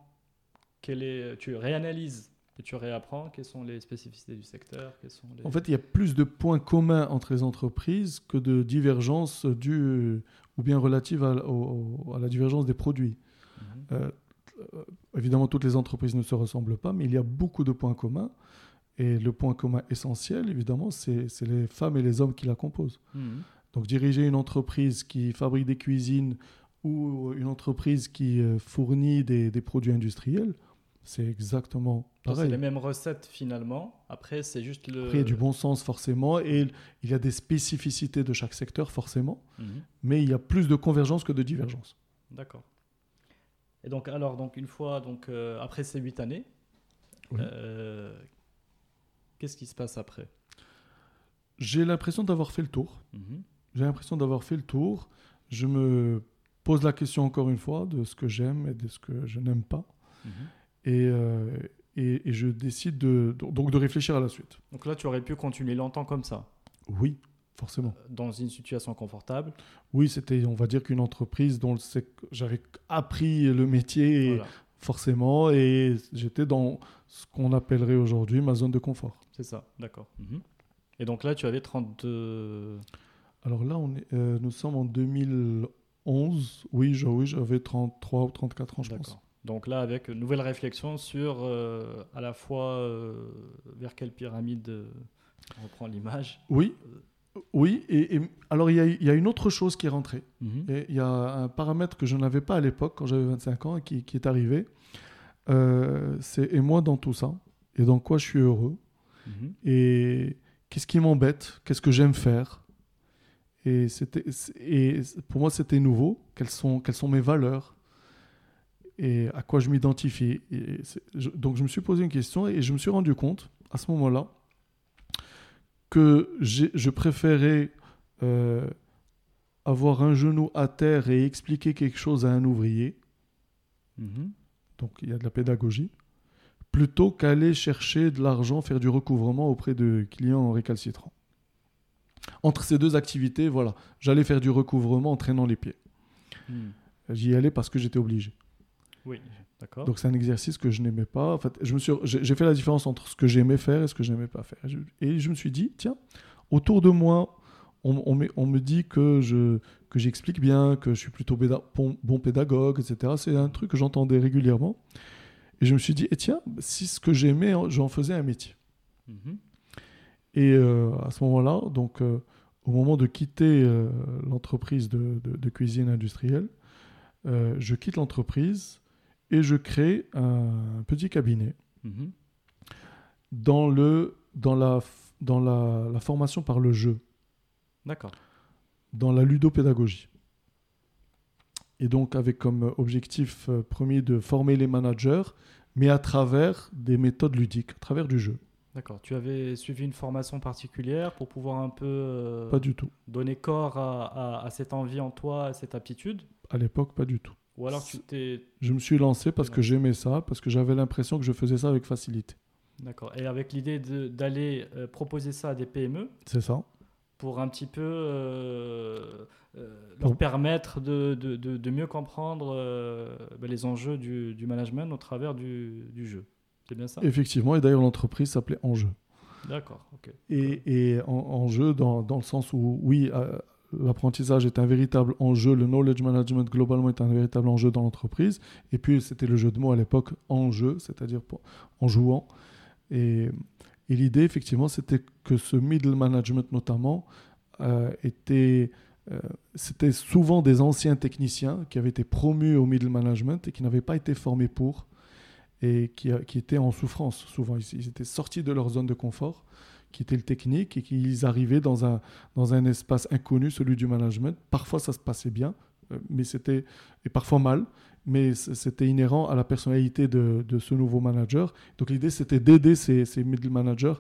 A: est, tu réanalyses et tu réapprends quelles sont les spécificités du secteur, quels sont les...
B: En fait, il y a plus de points communs entre les entreprises que de divergences dues ou bien relatives à, au- à la divergence des produits.
A: Mhm.
B: Euh, évidemment, toutes les entreprises ne se ressemblent pas, mais il y a beaucoup de points communs. Et le point commun essentiel, évidemment, c'est c'est les femmes et les hommes qui la composent.
A: Mhm.
B: Donc diriger une entreprise qui fabrique des cuisines ou une entreprise qui euh, fournit des, des produits industriels, c'est exactement
A: C'est
B: pareil.
A: les mêmes recettes finalement. Après, c'est juste le.
B: Après, il y a du bon sens forcément, et il y a des spécificités de chaque secteur forcément,
A: Mhm.
B: mais il y a plus de convergence que de divergence.
A: D'accord. Et donc, alors, donc, une fois, donc, euh, après ces huit années,
B: Oui.
A: euh, qu'est-ce qui se passe après?
B: J'ai l'impression d'avoir fait le tour.
A: Mhm.
B: J'ai l'impression d'avoir fait le tour. Je me pose la question encore une fois de ce que j'aime et de ce que je n'aime pas.
A: Mhm.
B: Et, euh, et, et je décide de, donc de réfléchir à la suite.
A: Donc là, tu aurais pu continuer longtemps comme ça,
B: Oui, forcément.
A: dans une situation confortable.
B: Oui, c'était, on va dire, qu'une entreprise dont j'avais appris le métier, et forcément, et j'étais dans ce qu'on appellerait aujourd'hui ma zone de confort.
A: c'est ça, d'accord. Mhm. Et donc là, tu avais 32.
B: Alors là, on est, euh, nous sommes en 2011. Oui, je- oui j'avais 33 ou 34 ans, je pense.
A: Donc là, avec une nouvelle réflexion sur euh, à la fois euh, vers quelle pyramide on reprend l'image.
B: Oui, oui. Et, et- alors, il y, a, il y a une autre chose qui est rentrée.
A: Mhm.
B: Il y a un paramètre que je n'avais pas à l'époque, quand j'avais 25 ans, et qui, qui est arrivé. Euh, c'est et moi dans tout ça, et dans quoi je suis heureux,
A: Mhm.
B: et qu'est-ce qui m'embête, qu'est-ce que j'aime faire? Et, c'était, et pour moi, c'était nouveau. Quelles sont, quelles sont mes valeurs et à quoi je m'identifie. Donc, je me suis posé une question et je me suis rendu compte à ce moment-là que je préférais euh, avoir un genou à terre et expliquer quelque chose à un ouvrier.
A: Mhm.
B: Donc, il y a de la pédagogie. Plutôt qu'aller chercher de l'argent, faire du recouvrement auprès de clients récalcitrants. Entre ces deux activités, voilà, j'allais faire du recouvrement en traînant les pieds.
A: Mhm.
B: J'y allais parce que j'étais obligé.
A: Oui.
B: Donc c'est un exercice que je n'aimais pas. En fait, je me suis, j'ai fait la différence entre ce que j'aimais faire et ce que je n'aimais pas faire. Et je, et je me suis dit, tiens, autour de moi, on, on me, on me dit que je que j'explique bien, que je suis plutôt bon, bon pédagogue, etc. C'est un truc que j'entendais régulièrement. Et je me suis dit, et tiens, si ce que j'aimais, j'en faisais un métier.
A: Mhm.
B: Et euh, à ce moment-là, donc euh, au moment de quitter euh, l'entreprise de, de- de cuisine industrielle, je quitte l'entreprise et je crée un petit cabinet
A: Mhm.
B: dans, le, dans, la, dans la, la formation par le jeu,
A: D'accord.
B: dans la ludopédagogie. Et donc avec comme objectif euh, premier de former les managers, mais à travers des méthodes ludiques, à travers du jeu.
A: D'accord. Tu avais suivi une formation particulière pour pouvoir un peu euh,
B: Pas du tout.
A: donner corps à, à- à cette envie en toi, à cette aptitude?
B: À l'époque, pas du tout.
A: Ou alors tu t'es.
B: Je me suis lancé parce que j'aimais ça, parce que j'avais l'impression que je faisais ça avec facilité.
A: D'accord. Et avec l'idée d'aller euh, proposer ça à des PME
B: C'est ça.
A: pour un petit peu euh, euh, leur permettre de, de- de- de mieux comprendre euh, ben, les enjeux du, du management au travers du, du jeu. C'est bien ça?
B: Effectivement, et d'ailleurs l'entreprise s'appelait Enjeu.
A: D'accord. Ok.
B: Et, et en, enjeu dans, dans le sens où, oui, l'apprentissage est un véritable enjeu, le knowledge management globalement est un véritable enjeu dans l'entreprise. Et puis c'était le jeu de mots à l'époque, enjeu, c'est-à-dire pour- en jouant. Et, l'idée, effectivement, c'était que ce middle management notamment euh, était... euh, c'était souvent des anciens techniciens qui avaient été promus au middle management et qui n'avaient pas été formés pour et qui étaient en souffrance souvent. Ils, ils étaient sortis de leur zone de confort, qui était le technique, et qu'ils arrivaient dans un, dans un espace inconnu, celui du management. Parfois, ça se passait bien, euh, mais c'était, et parfois mal, mais c'était inhérent à la personnalité de, ce nouveau manager. Donc l'idée, c'était d'aider ces, middle managers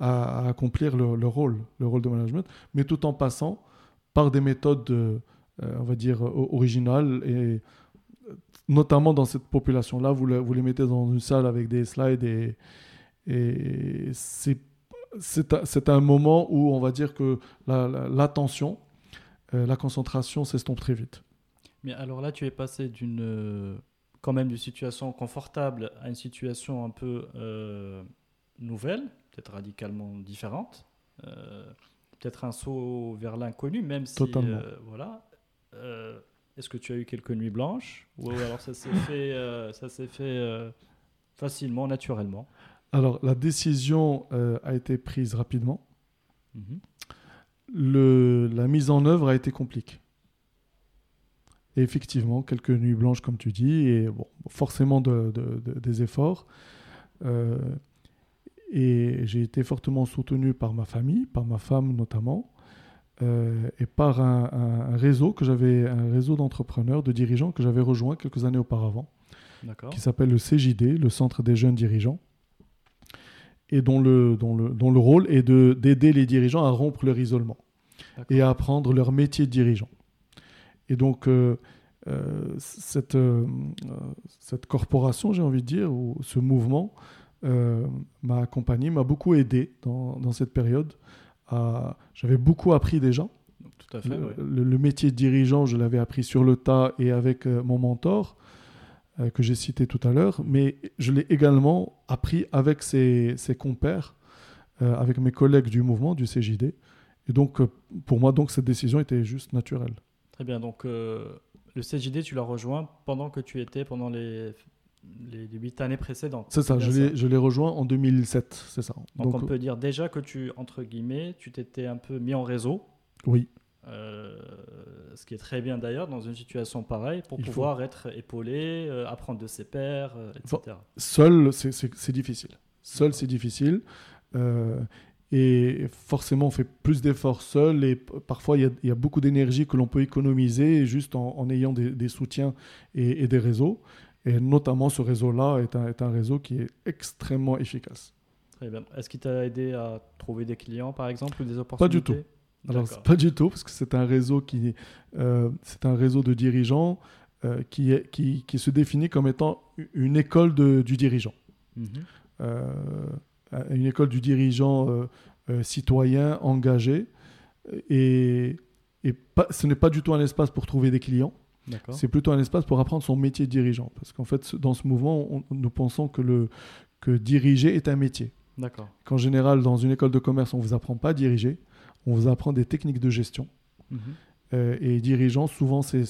B: à, accomplir leur, rôle, le rôle de management, mais tout en passant par des méthodes, euh, euh, on va dire, originales et notamment dans cette population-là, vous, vous les mettez dans une salle avec des slides et, et c'est, c'est, un, moment où on va dire que la- la- l'attention, euh, la concentration s'estompe très vite.
A: Mais alors là, tu es passé d'une euh, quand même d'une situation confortable à une situation un peu euh, nouvelle, peut-être radicalement différente, peut-être un saut vers l'inconnu, même si
B: Totalement.
A: voilà. Est-ce que tu as eu quelques nuits blanches? Ou alors ça s'est fait, ça s'est fait facilement, naturellement?
B: Alors la décision euh, a été prise rapidement.
A: Mhm.
B: Le, la mise en œuvre a été compliquée. Et effectivement, quelques nuits blanches, comme tu dis, et bon, forcément de, des efforts. Euh, et j'ai été fortement soutenu par ma famille, par ma femme notamment, euh, et par un, réseau que j'avais, un réseau d'entrepreneurs, de dirigeants que j'avais rejoint quelques années auparavant, qui s'appelle le CJD, le Centre des jeunes dirigeants, et dont le, dont le, dont le rôle est de, d'aider les dirigeants à rompre leur isolement et à apprendre leur métier de dirigeant. Et donc, euh, euh, cette, cette corporation, j'ai envie de dire, ou ce mouvement, euh, m'a accompagné, m'a beaucoup aidé dans, dans cette période. J'avais beaucoup appris déjà.
A: Tout à fait,
B: le, métier de dirigeant, je l'avais appris sur le tas et avec euh, mon mentor, euh, que j'ai cité tout à l'heure, mais je l'ai également appris avec ses, ses compères, avec mes collègues du mouvement, du CJD. Et donc, pour moi, donc, cette décision était juste naturelle.
A: Très bien. Donc, le CJD, tu l'as rejoint pendant que tu étais pendant les les, huit années précédentes.
B: C'est ça, je l'ai rejoint en 2007, c'est ça.
A: Donc, on peut dire déjà que tu, entre guillemets, tu t'étais un peu mis en réseau.
B: Oui.
A: Euh, ce qui est très bien d'ailleurs dans une situation pareille pour pouvoir être épaulé, euh, apprendre de ses pairs, euh, etc.
B: seul, c'est difficile. Seul, c'est difficile. et forcément, on fait plus d'efforts seul. Et parfois, il y, a beaucoup d'énergie que l'on peut économiser juste en, ayant des, soutiens et, et, des réseaux. Et notamment, ce réseau-là est un, est un, réseau qui est extrêmement efficace.
A: Est-ce qu'il t'a aidé à trouver des clients, par exemple, ou des opportunités
B: Pas du tout. Alors, pas du tout, parce que c'est un réseau qui, euh, c'est un réseau de dirigeants euh, qui, est, qui, qui, se définit comme étant une école de, du dirigeant. Mhm. Euh, une école du dirigeant citoyen engagé. Et, et pas, ce n'est pas du tout un espace pour trouver des clients. C'est plutôt un espace pour apprendre son métier de dirigeant. Parce qu'en fait, dans ce mouvement, nous pensons que, le, que diriger est un métier. Qu'en général, dans une école de commerce, on ne vous apprend pas à diriger, on vous apprend des techniques de gestion. Mhm. Euh, et dirigeant, souvent, c'est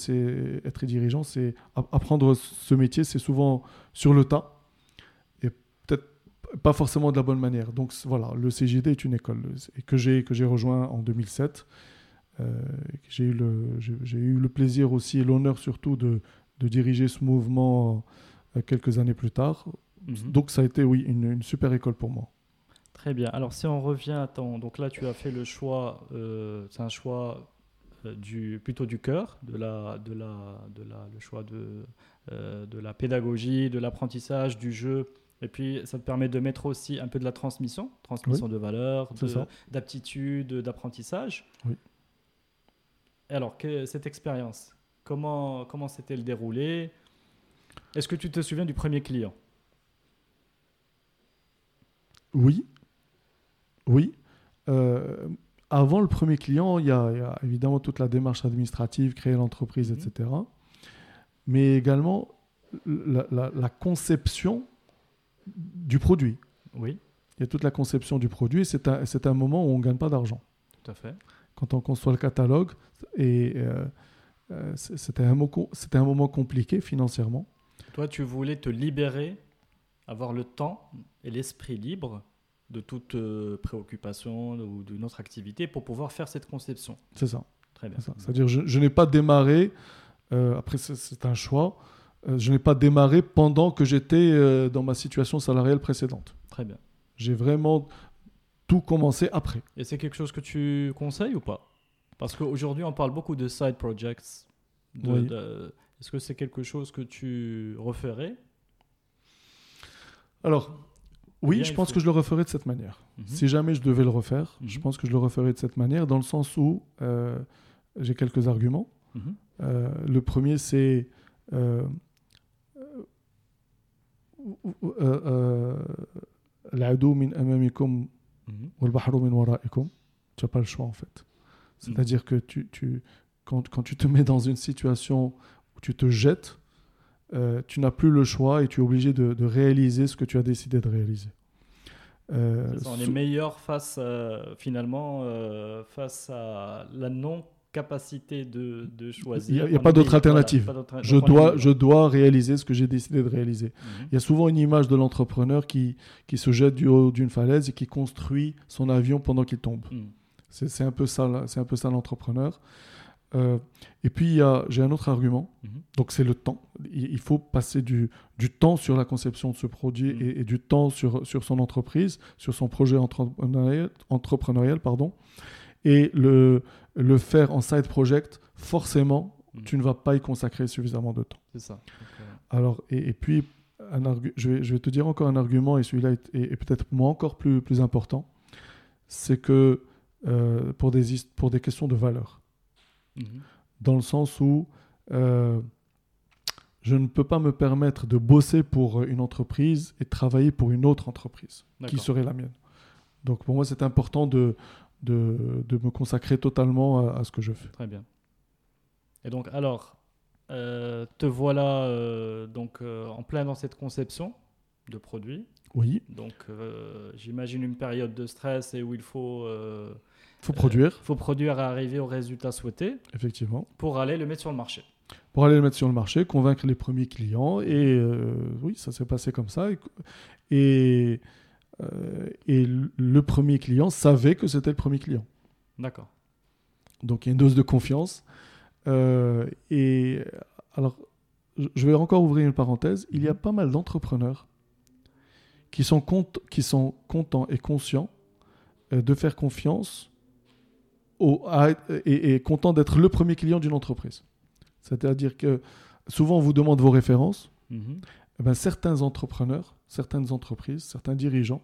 B: être dirigeant, c'est apprendre ce métier, c'est souvent sur le tas et peut-être pas forcément de la bonne manière. Donc voilà, le CGD est une école que j'ai rejoint en 2007 euh, j'ai eu, le, j'ai eu le plaisir aussi et l'honneur surtout de, de, diriger ce mouvement euh, quelques années plus tard. Mhm. Donc ça a été, oui, une, une, super école pour moi.
A: Très bien. Alors si on revient à ton... Donc là, tu as fait le choix, euh, c'est un choix du, plutôt du cœur, de la, de la, de la, le choix de, de la pédagogie, de l'apprentissage, du jeu. Et puis, ça te permet de mettre aussi un peu de la transmission, transmission de valeurs, d'aptitudes, d'apprentissage.
B: Oui
A: alors, que, cette expérience, comment comment s'était le déroulé Est-ce que tu te souviens du premier client?
B: Oui. Oui. Euh, avant le premier client, il y, a, évidemment toute la démarche administrative, créer l'entreprise, mhm. etc. Mais également la, conception du produit.
A: Oui.
B: Il y a toute la conception du produit. C'est un, un moment où on ne gagne pas d'argent.
A: Tout à fait
B: quand on conçoit le catalogue. Et euh, euh, c'était un, un, moment compliqué financièrement.
A: Toi, tu voulais te libérer, avoir le temps et l'esprit libre de toute euh, préoccupation ou d'une autre activité pour pouvoir faire cette conception.
B: C'est ça.
A: Très bien.
B: C'est-à-dire, je, je n'ai pas démarré, après c'est un choix, je n'ai pas démarré pendant que j'étais dans ma situation salariale précédente.
A: Très bien.
B: J'ai vraiment tout commencer après.
A: Et c'est quelque chose que tu conseilles ou pas? Parce qu'aujourd'hui, on parle beaucoup de side projects. Est-ce que c'est quelque chose que tu referais?
B: Alors, oui, je pense que je le referais de cette manière. Si jamais je devais le refaire, je pense que je le referais de cette manière, dans le sens où euh, j'ai quelques arguments. Euh, le premier, c'est euh, l'adou min amamikum min waraikum. Tu n'as pas le choix en fait. C'est-à-dire que tu, quand, tu te mets dans une situation où tu te jettes, euh, tu n'as plus le choix et tu es obligé de, de, réaliser ce que tu as décidé de réaliser.
A: Euh, on est meilleur face euh, finalement face à la non capacité de, de choisir.
B: Il n'y a, pas d'autre alternative. je, dois, je dois réaliser ce que j'ai décidé de réaliser. Mhm. Il y a souvent une image de l'entrepreneur qui, qui se jette du haut d'une falaise et qui construit son avion pendant qu'il tombe. Mhm. C'est un peu ça, c'est un peu ça l'entrepreneur. Euh, et puis, j'ai un autre argument.
A: Mhm.
B: Donc, c'est le temps. Il, il faut passer du, du temps sur la conception de ce produit
A: Mhm.
B: et, et du temps sur, sur son entreprise, sur son projet entrepreneurial, entrepreneurial pardon. Et le, le faire en side project, forcément,
A: Mhm.
B: tu ne vas pas y consacrer suffisamment de temps.
A: C'est ça. Euh,
B: Alors, et, et puis, un argu- je, vais, je vais te dire encore un argument, et celui-là est, est- est peut-être encore plus, plus important. C'est que euh, pour, des, hist- pour des questions de valeur,
A: mhm.
B: dans le sens où euh, je ne peux pas me permettre de bosser pour une entreprise et travailler pour une autre entreprise, qui serait la mienne. Donc, pour moi, c'est important de, de, de me consacrer totalement à, à ce que je fais.
A: Très bien. Et donc, alors, euh, te voilà euh, donc euh, en plein dans cette conception de produit.
B: Oui,
A: Donc, j'imagine une période de stress et où il faut,
B: faut produire,
A: faut produire et arriver au résultat souhaité
B: effectivement.
A: pour aller le mettre sur le marché.
B: pour aller le mettre sur le marché, convaincre les premiers clients. Et euh, oui, ça s'est passé comme ça. Et, et, euh, et le premier client savait que c'était le premier client.
A: D'accord.
B: Donc il y a une dose de confiance. Euh, et alors, je- vais encore ouvrir une parenthèse. Il y a pas mal d'entrepreneurs qui sont, qui sont contents et conscients euh, de faire confiance au, à- et, et contents d'être le premier client d'une entreprise. C'est-à-dire que souvent on vous demande vos références.
A: Mhm.
B: Eh ben, certains entrepreneurs, certaines entreprises, certains dirigeants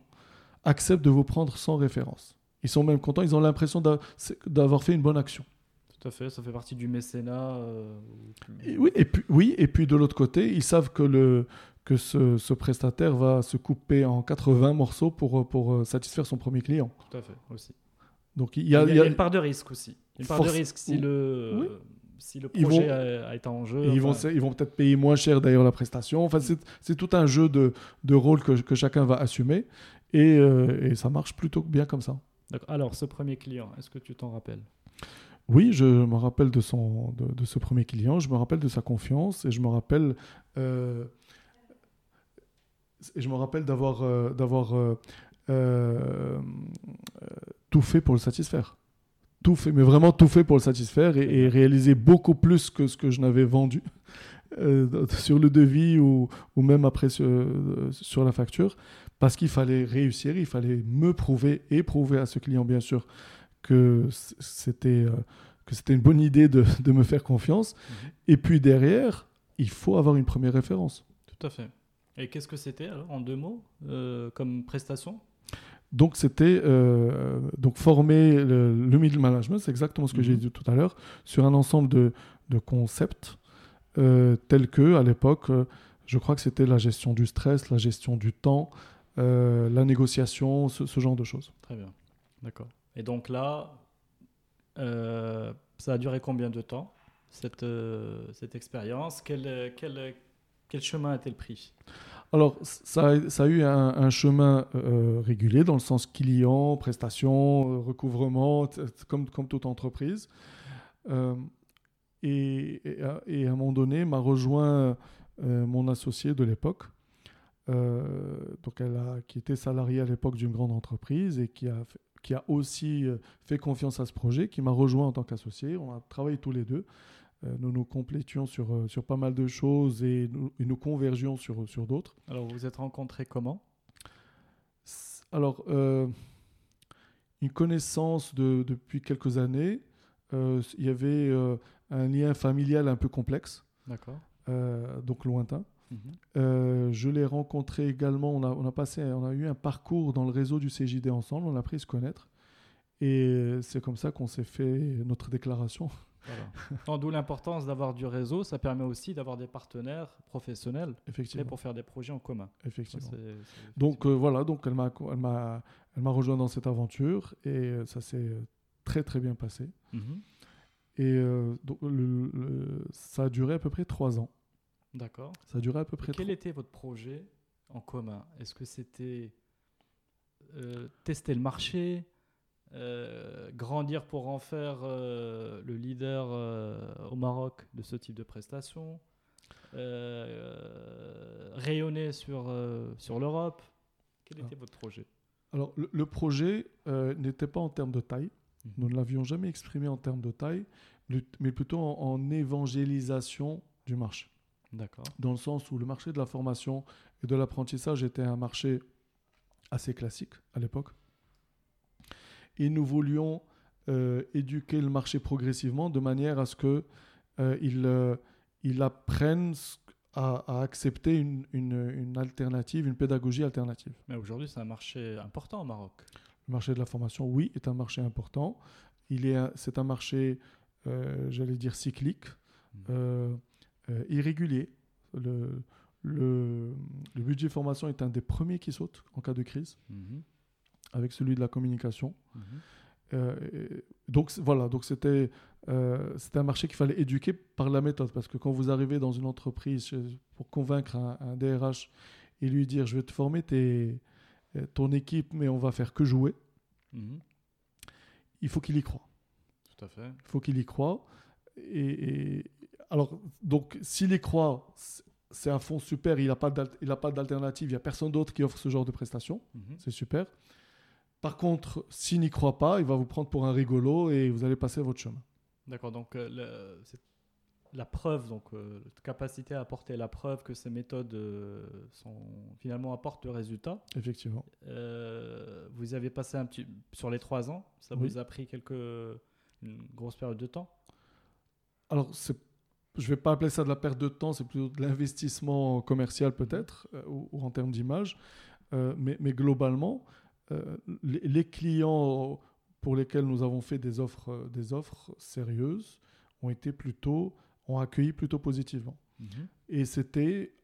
B: acceptent de vous prendre sans référence. Ils sont même contents, ils ont l'impression d'avoir fait une bonne action.
A: Tout à fait, ça fait partie du mécénat. euh,
B: Et oui, et puis, oui, et puis de l'autre côté, ils savent que, le, que ce, ce prestataire va se couper en 80 morceaux pour, pour euh, satisfaire son premier client.
A: Tout à fait, aussi.
B: Donc il y a,
A: y a,
B: il y a-
A: une part de risque aussi. Une part de risque si le,
B: Oui.
A: si le
B: Ils
A: projet
B: vont-
A: a, a été en jeu.
B: ils vont, ils vont peut-être payer moins cher d'ailleurs la prestation. Enfin, c'est c'est tout un jeu de, de rôles que, que chacun va assumer. Et, euh, et ça marche plutôt bien comme ça.
A: Alors, ce premier client, est-ce que tu t'en rappelles?
B: Oui, je me rappelle de, son, de, de ce premier client, je me rappelle de sa confiance et je me rappelle, euh, et je me rappelle d'avoir euh, tout fait pour le satisfaire. Tout fait, mais vraiment tout fait pour le satisfaire et, et réaliser beaucoup plus que ce que je n'avais vendu euh, sur le devis ou, ou même après sur, euh, sur la facture, parce qu'il fallait réussir, il fallait me prouver et prouver à ce client, bien sûr, que c'était euh, que c'était une bonne idée de, de me faire confiance.
A: Mhm.
B: Et puis derrière, il faut avoir une première référence.
A: Tout à fait. Et qu'est-ce que c'était alors, en deux mots, euh, comme prestation?
B: Donc c'était euh, donc former le, le middle management, c'est exactement ce que
A: Mhm.
B: j'ai dit tout à l'heure, sur un ensemble de, de concepts euh, tels que à l'époque, euh, je crois que c'était la gestion du stress, la gestion du temps, la négociation, ce, ce genre de choses.
A: Très bien. D'accord. Et donc là, ça a duré combien de temps, cette, cette expérience? Quel, quel, quel chemin a-t-elle pris?
B: Alors, ça, a- eu un, chemin euh, régulier dans le sens client, prestation, euh, recouvrement, comme, comme toute entreprise. Euh, et, à, un moment donné, m'a rejoint euh, mon associé de l'époque, euh, donc qui était salariée à l'époque d'une grande entreprise et qui a, qui a aussi euh, fait confiance à ce projet, qui m'a rejoint en tant qu'associé. On a travaillé tous les deux. Euh, nous nous complétions sur, euh, sur pas mal de choses et nous, et nous convergions sur, sur d'autres.
A: Alors, vous vous êtes rencontrés comment?
B: Alors, euh, une connaissance de, depuis quelques années, euh, il y avait euh, un lien familial un peu complexe,
A: D'accord.
B: donc lointain.
A: Mhm.
B: Je l'ai rencontré également, on a, on, a passé, on a eu un parcours dans le réseau du CJD ensemble, on a appris à se connaître. Et c'est comme ça qu'on s'est fait notre déclaration.
A: Voilà. D'où l'importance d'avoir du réseau. Ça permet aussi d'avoir des partenaires professionnels
B: Effectivement.
A: pour faire des projets en commun. Ça,
B: effectivement. Donc euh, voilà, donc elle m'a, elle m'a, elle m'a rejoint dans cette aventure et euh, ça s'est euh, très très bien passé.
A: Mhm.
B: Et euh, donc, le- le- ça a duré à peu près trois ans.
A: D'accord.
B: Ça a duré à peu
A: Et
B: près
A: Quel
B: trois
A: était votre projet en commun? Est-ce que c'était euh, tester le marché, euh, grandir pour en faire euh, le leader euh, au Maroc de ce type de prestations, rayonner sur, sur l'Europe Quel
B: Ah.
A: était votre projet?
B: Alors le, le projet n'était pas en termes de taille.
A: Mhm.
B: Nous ne l'avions jamais exprimé en termes de taille, mais- mais plutôt en, en évangélisation du marché.
A: D'accord.
B: Dans le sens où le marché de la formation et de l'apprentissage était un marché assez classique à l'époque. Et nous voulions euh, éduquer le marché progressivement de manière à ce que euh, il, euh, il apprenne à, à accepter une, une- une alternative, une pédagogie alternative.
A: Mais aujourd'hui, c'est un marché important au Maroc.
B: Le marché de la formation, oui, est un marché important. Il est, un- c'est un marché, euh, j'allais dire cyclique,
A: Mhm.
B: euh, irrégulier. Le, le, le budget formation est un des premiers qui saute en cas de crise,
A: Mhm.
B: Avec celui de la communication.
A: Mhm.
B: Euh, donc voilà, donc c'était euh, un marché qu'il fallait éduquer par la méthode, parce que quand vous arrivez dans une entreprise pour convaincre un, un DRH et lui dire je vais te former tes, euh, ton équipe, mais on va faire que jouer,
A: Mhm.
B: il faut qu'il y croit.
A: Tout à fait.
B: Il faut qu'il y croit. Et, et- alors, donc, s'il y croit, c'est un fonds super, il n'a pas d'alternative, il n'y a personne d'autre qui offre ce genre de prestations,
A: Mhm.
B: c'est super. Par contre, s'il n'y croit pas, il va vous prendre pour un rigolo et vous allez passer votre chemin.
A: D'accord, donc euh, le- c'est- la preuve, donc euh, capacité à apporter la preuve que ces méthodes euh, sont, finalement apportent le résultat.
B: Effectivement.
A: Euh, vous avez passé un petit sur les trois ans, ça
B: Oui.
A: vous a pris quelques une grosse période de temps?
B: Alors, c'est- je ne vais pas appeler ça de la perte de temps, c'est plutôt de l'investissement commercial peut-être, ou, ou en termes d'image. Mais, mais globalement, les, les clients pour lesquels nous avons fait des offres, euh, des offres sérieuses ont été plutôt, ont accueilli plutôt positivement. Et c'était.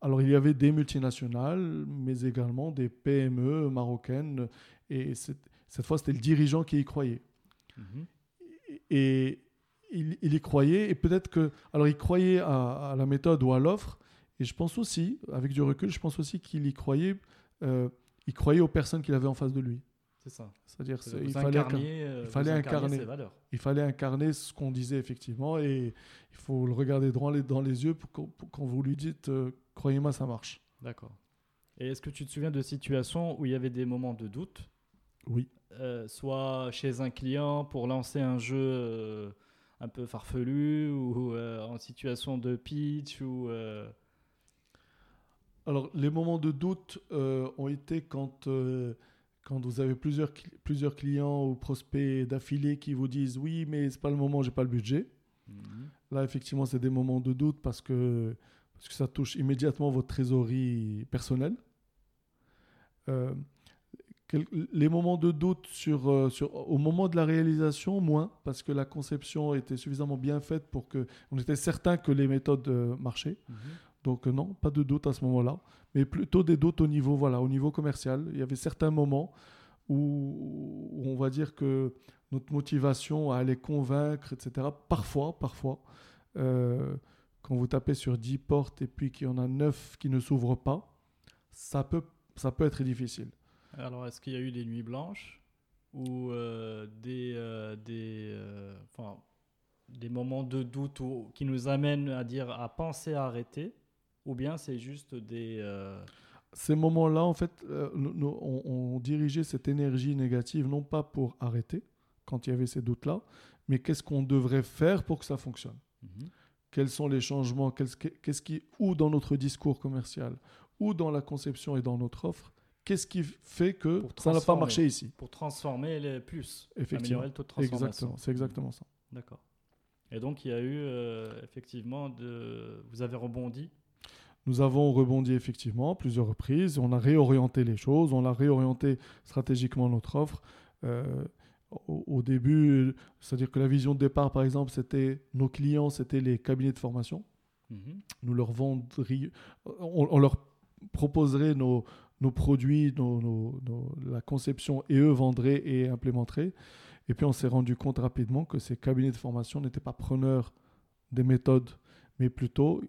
B: Alors, il y avait des multinationales, mais également des PME marocaines. Et cette fois, c'était le dirigeant qui y croyait
A: Mhm.
B: et il, il y croyait et peut-être que alors il croyait à, à la méthode ou à l'offre et je pense aussi avec du recul je pense aussi qu'il y croyait euh, il croyait aux personnes qu'il avait en face de lui
A: C'est ça.
B: c'est-à-dire il fallait,
A: incarniez, euh,
B: il fallait incarner.
A: ces valeurs.
B: il fallait incarner ce qu'on disait effectivement et il faut le regarder droit dans les yeux pour quand vous lui dites euh, croyez-moi ça marche
A: D'accord. Et est-ce que tu te souviens de situations où il y avait des moments de doute?
B: Oui
A: euh, soit chez un client pour lancer un jeu euh, un peu farfelu ou en situation de pitch ou
B: Alors, les moments de doute euh, ont été quand, euh, quand vous avez plusieurs, plusieurs clients ou prospects d'affilée qui vous disent oui, mais c'est pas le moment, j'ai pas le budget.
A: Mhm.
B: Là, effectivement, c'est des moments de doute parce que, parce que ça touche immédiatement votre trésorerie personnelle. Euh, quel- les moments de doute sur, sur, au moment de la réalisation, moins, parce que la conception était suffisamment bien faite pour que on était certain que les méthodes marchaient.
A: Mhm.
B: Donc non, pas de doute à ce moment-là, mais plutôt des doutes au niveau, voilà, au niveau commercial. Il y avait certains moments où, on va dire que notre motivation à aller convaincre, etc., parfois, parfois, euh, quand vous tapez sur 10 portes et puis qu'il y en a 9 qui ne s'ouvrent pas, ça peut, ça peut être difficile.
A: Alors, est-ce qu'il y a eu des nuits blanches ou euh, des, euh, des, moments de doute ou- qui nous amènent à dire à penser à arrêter? Ou bien c'est juste des euh,
B: Ces moments-là, en fait, euh, nous- on, on dirigeait cette énergie négative non pas pour arrêter, quand il y avait ces doutes-là, mais qu'est-ce qu'on devrait faire pour que ça fonctionne?
A: Mhm.
B: quels sont les changements, qu'est-ce qui- ou dans notre discours commercial, ou dans la conception et dans notre offre, qu'est-ce qui fait que
A: Pour
B: ça n'a pas marché ici?
A: Pour transformer les plus,
B: Effectivement.
A: améliorer le taux de transformation.
B: Exactement, c'est exactement ça.
A: D'accord. Et donc il y a eu euh, effectivement de, vous avez rebondi.
B: Nous avons rebondi effectivement plusieurs reprises, on a réorienté les choses, on a réorienté stratégiquement notre offre. Euh, au, au début, c'est-à-dire que la vision de départ, par exemple, c'était nos clients, c'était les cabinets de formation.
A: Mhm.
B: nous leur vendrions, on, on leur proposerait nos, nos produits, nos, nos- nos- la conception, et eux vendraient et implémenteraient. Et puis on s'est rendu compte rapidement que ces cabinets de formation n'étaient pas preneurs des méthodes, mais plutôt,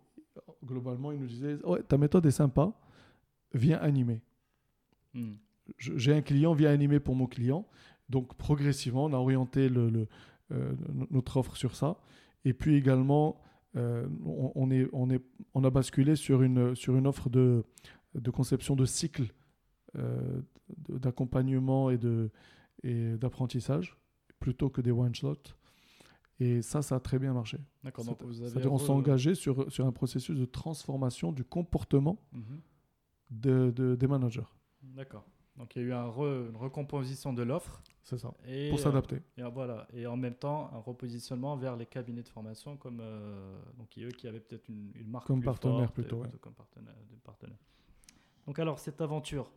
B: globalement, ils nous disaient Ouais, ta méthode est sympa, viens animer. Je- J'ai un client, viens animer pour mon client. Donc progressivement, on a orienté le- le, euh, notre offre sur ça. Et puis également, euh, on, on est, on, est, on a basculé sur une, sur une offre de, de conception de cycle euh, d'accompagnement et d'apprentissage plutôt que des one-shots. Et ça, ça a très bien marché.
A: D'accord. Donc vous avez
B: on s'est engagé sur, sur un processus de transformation du comportement
A: Mhm.
B: de, de- des managers.
A: D'accord. Donc il y a eu un re- une recomposition de l'offre.
B: C'est ça.
A: Et,
B: Pour
A: euh,
B: s'adapter.
A: Et, voilà. et en même temps, un repositionnement vers les cabinets de formation comme euh, donc eux qui avaient peut-être une, une marque
B: Comme
A: plus
B: partenaire
A: forte,
B: plutôt, ouais.
A: comme partenaire, de partenaire. Donc alors cette aventure,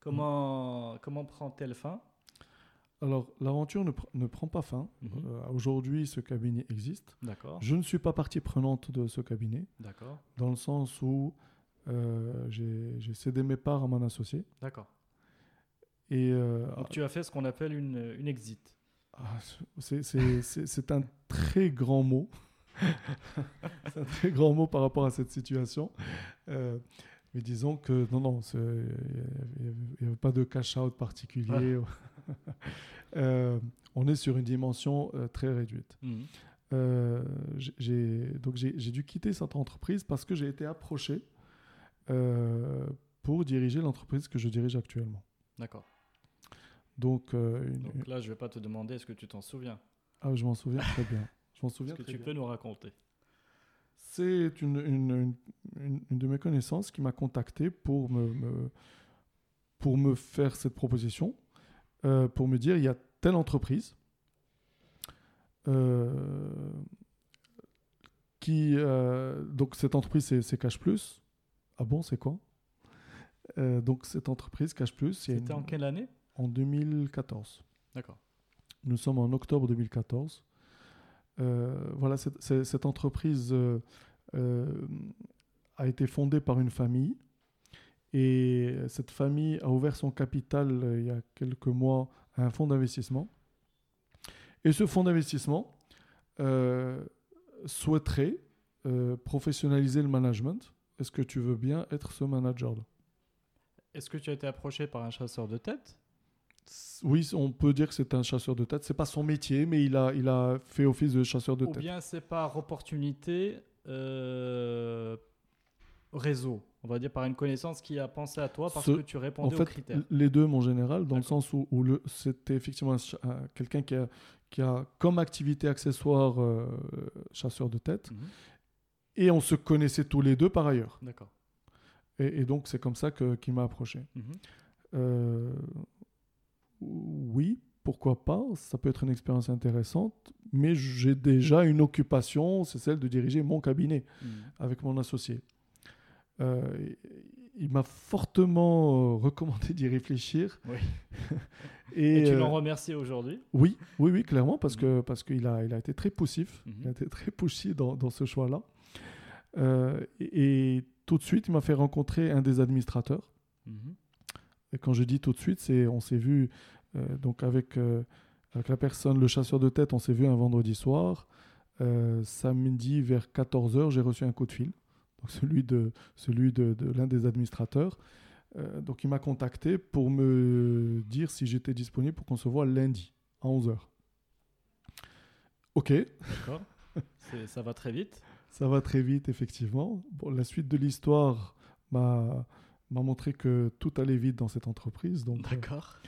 A: comment comment prend-elle fin?
B: Alors, l'aventure ne, pr- ne prend pas fin.
A: Mhm.
B: Euh, Aujourd'hui, ce cabinet existe.
A: D'accord.
B: Je ne suis pas partie prenante de ce cabinet,
A: D'accord.
B: dans le sens où euh, j'ai cédé mes parts à mon associé.
A: D'accord.
B: Et euh,
A: Donc tu as fait ce qu'on appelle une, une exit.
B: ah, c'est- un très grand mot. c'est un très grand mot par rapport à cette situation. Mais disons que non, non, il n'y avait pas de cash-out particulier. Euh, on est sur une dimension euh, très réduite.
A: Mhm.
B: Euh, j'ai- donc j'ai dû quitter cette entreprise parce que j'ai été approché pour diriger l'entreprise que je dirige actuellement.
A: D'accord.
B: Donc, une-
A: Donc là, je vais pas te demander est-ce que tu t'en souviens.
B: ah, je m'en souviens très bien. Je m'en souviens
A: Est-ce que tu
B: bien.
A: peux nous raconter?
B: C'est une, une, une- une- une de mes connaissances qui m'a contacté pour me, me- pour me faire cette proposition, euh, pour me dire il y a telle entreprise euh, qui. euh, donc, cette entreprise, c'est Cash Plus. Ah bon, c'est quoi? Donc, cette entreprise, Cash Plus,
A: C'était en quelle année?
B: en 2014.
A: D'accord.
B: Nous sommes en octobre 2014. Euh, voilà, cette, entreprise a été fondée par une famille. Et cette famille a ouvert son capital euh, il y a quelques mois à un fonds d'investissement. Et ce fonds d'investissement euh, souhaiterait euh, professionnaliser le management. Est-ce que tu veux bien être ce manager-là?
A: Est-ce que tu as été approché par un chasseur de tête?
B: Oui, on peut dire que c'est un chasseur de tête. C'est pas son métier, mais il a, il a fait office de chasseur de
A: Ou
B: tête.
A: bien c'est par opportunité euh, réseau? On va dire par une connaissance qui a pensé à toi parce
B: Ce-
A: que tu
B: En
A: répondais aux
B: fait,
A: critères.
B: les deux, mon général, dans le sens où, c'était effectivement quelqu'un qui a, qui a comme activité accessoire euh, chasseur de tête.
A: Mhm.
B: Et on se connaissait tous les deux par ailleurs.
A: D'accord.
B: Et, et donc, c'est comme ça qu'il m'a approché.
A: Mhm.
B: Euh, oui, pourquoi pas Ça peut être une expérience intéressante. Mais j'ai déjà une occupation, c'est celle de diriger mon cabinet.
A: Mhm.
B: avec mon associé. Euh, il m'a fortement euh, recommandé d'y réfléchir.
A: Oui.
B: Et,
A: Et, tu
B: euh,
A: l'en remercies aujourd'hui?
B: oui, oui, oui, clairement, parce que parce qu'il a, il a été très poussif,
A: Mhm.
B: il a été très pushy dans, dans ce choix-là. Euh, et, et tout de suite, il m'a fait rencontrer un des administrateurs.
A: Mhm.
B: Et quand je dis tout de suite, c'est on s'est vu euh, donc avec euh, avec la personne, le chasseur de tête, on s'est vu un vendredi soir. Euh, samedi vers 14h, j'ai reçu un coup de fil, donc celui de celui de, de l'un des administrateurs. Euh, donc il m'a contacté pour me dire si j'étais disponible pour qu'on se voit lundi à 11h. Ok,
A: D'accord. Ça va très vite.
B: ça va très vite, effectivement. Bon, la suite de l'histoire m'a m'a montré que tout allait vite dans cette entreprise. Donc, euh,
A: D'accord.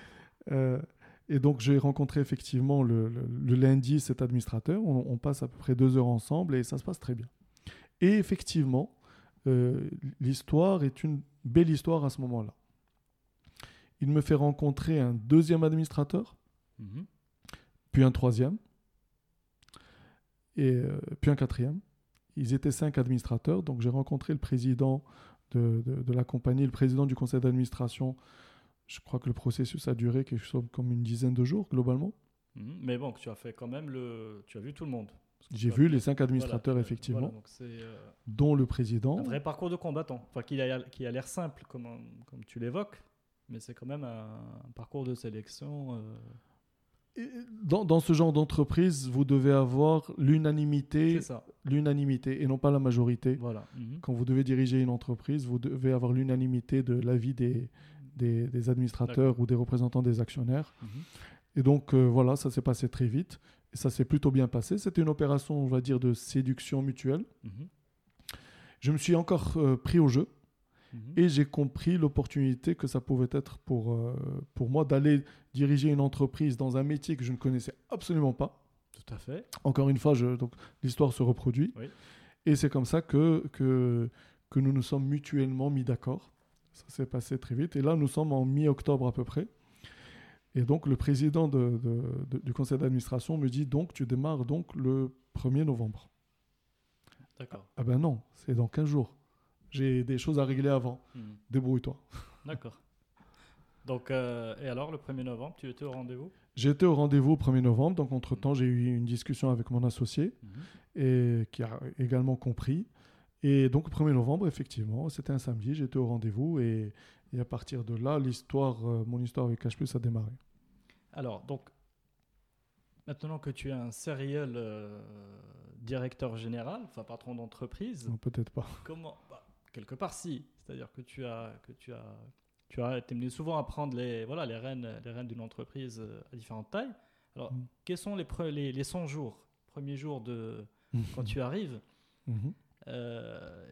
B: euh, et donc, j'ai rencontré effectivement le, le- le lundi cet administrateur. On, on passe à peu près deux heures ensemble et ça se passe très bien. Et effectivement, euh, l'histoire est une belle histoire à ce moment-là. Il me fait rencontrer un deuxième administrateur,
A: Mhm.
B: puis un troisième, et euh, puis un quatrième. Ils étaient cinq administrateurs, donc j'ai rencontré le président de, de- de la compagnie, le président du conseil d'administration. Je crois que le processus a duré quelque chose comme une dizaine de jours globalement.
A: Mhm. Mais bon, tu as fait quand même le. Tu as vu tout le monde.
B: J'ai vu les cinq administrateurs,
A: Voilà,
B: effectivement,
A: voilà, donc c'est euh,
B: dont le président.
A: un vrai parcours de combattant. Enfin, qui a, qui a l'air simple, comme, comme tu l'évoques, mais c'est quand même un, un parcours de sélection. euh,
B: Et Dans, dans ce genre d'entreprise, vous devez avoir l'unanimité, et non pas la majorité.
A: Voilà. Mhm.
B: Quand vous devez diriger une entreprise, vous devez avoir l'unanimité de l'avis des, des, des administrateurs ou des représentants des actionnaires.
A: Mhm.
B: Et donc euh, voilà, ça s'est passé très vite. Et ça s'est plutôt bien passé. C'était une opération, on va dire, de séduction mutuelle.
A: Mhm.
B: Je me suis encore euh, pris au jeu.
A: Mhm.
B: Et j'ai compris l'opportunité que ça pouvait être pour, euh, pour moi d'aller diriger une entreprise dans un métier que je ne connaissais absolument pas.
A: Tout à fait.
B: Encore une fois, je- donc l'histoire se reproduit.
A: Oui.
B: Et c'est comme ça que, que, que nous nous sommes mutuellement mis d'accord. Ça s'est passé très vite. Et là, nous sommes en mi-octobre à peu près. Et donc, le président de- de- de- du conseil d'administration me dit donc, tu démarres donc le 1er novembre.
A: D'accord.
B: Ah ben non, c'est dans 15 jours. J'ai des choses à régler avant.
A: Mhm.
B: Débrouille-toi.
A: D'accord. Donc, euh, et alors, le 1er novembre, tu étais au rendez-vous?
B: J'étais au rendez-vous au 1er novembre. Donc, entre-temps, j'ai eu une discussion avec mon associé.
A: Mhm.
B: et qui a également compris. Et donc, le 1er novembre, effectivement, c'était un samedi, j'étais au rendez-vous et, et à partir de là, l'histoire, euh, mon histoire avec H+, a démarré.
A: Alors, donc, maintenant que tu es un serial euh, directeur général, enfin patron d'entreprise,
B: Non, Peut-être pas.
A: comment bah, Quelque part, si. C'est-à-dire que tu as, que tu as, tu as été mené souvent à prendre les, voilà, les rênes, les rênes d'une entreprise euh, à différentes tailles. Alors,
B: Mm.
A: quels sont les, pre- les, les 100 jours, premiers jours de quand tu arrives?
B: Mhm.
A: Euh,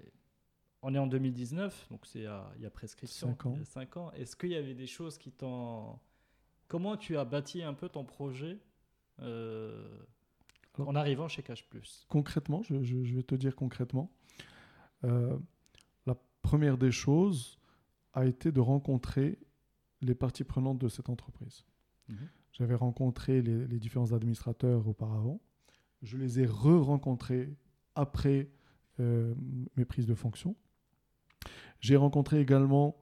A: on est en 2019, donc c'est il y a prescription.
B: Cinq ans.
A: il y a cinq ans. Est-ce qu'il y avait des choses qui t'ont. Comment tu as bâti un peu ton projet euh,
B: Alors-
A: en arrivant chez Cash Plus?
B: Concrètement, je, je- je vais te dire concrètement, euh, la première des choses a été de rencontrer les parties prenantes de cette entreprise. J'avais rencontré les, les différents administrateurs auparavant. Je les ai re-rencontrés après euh, mes prises de fonction. J'ai rencontré également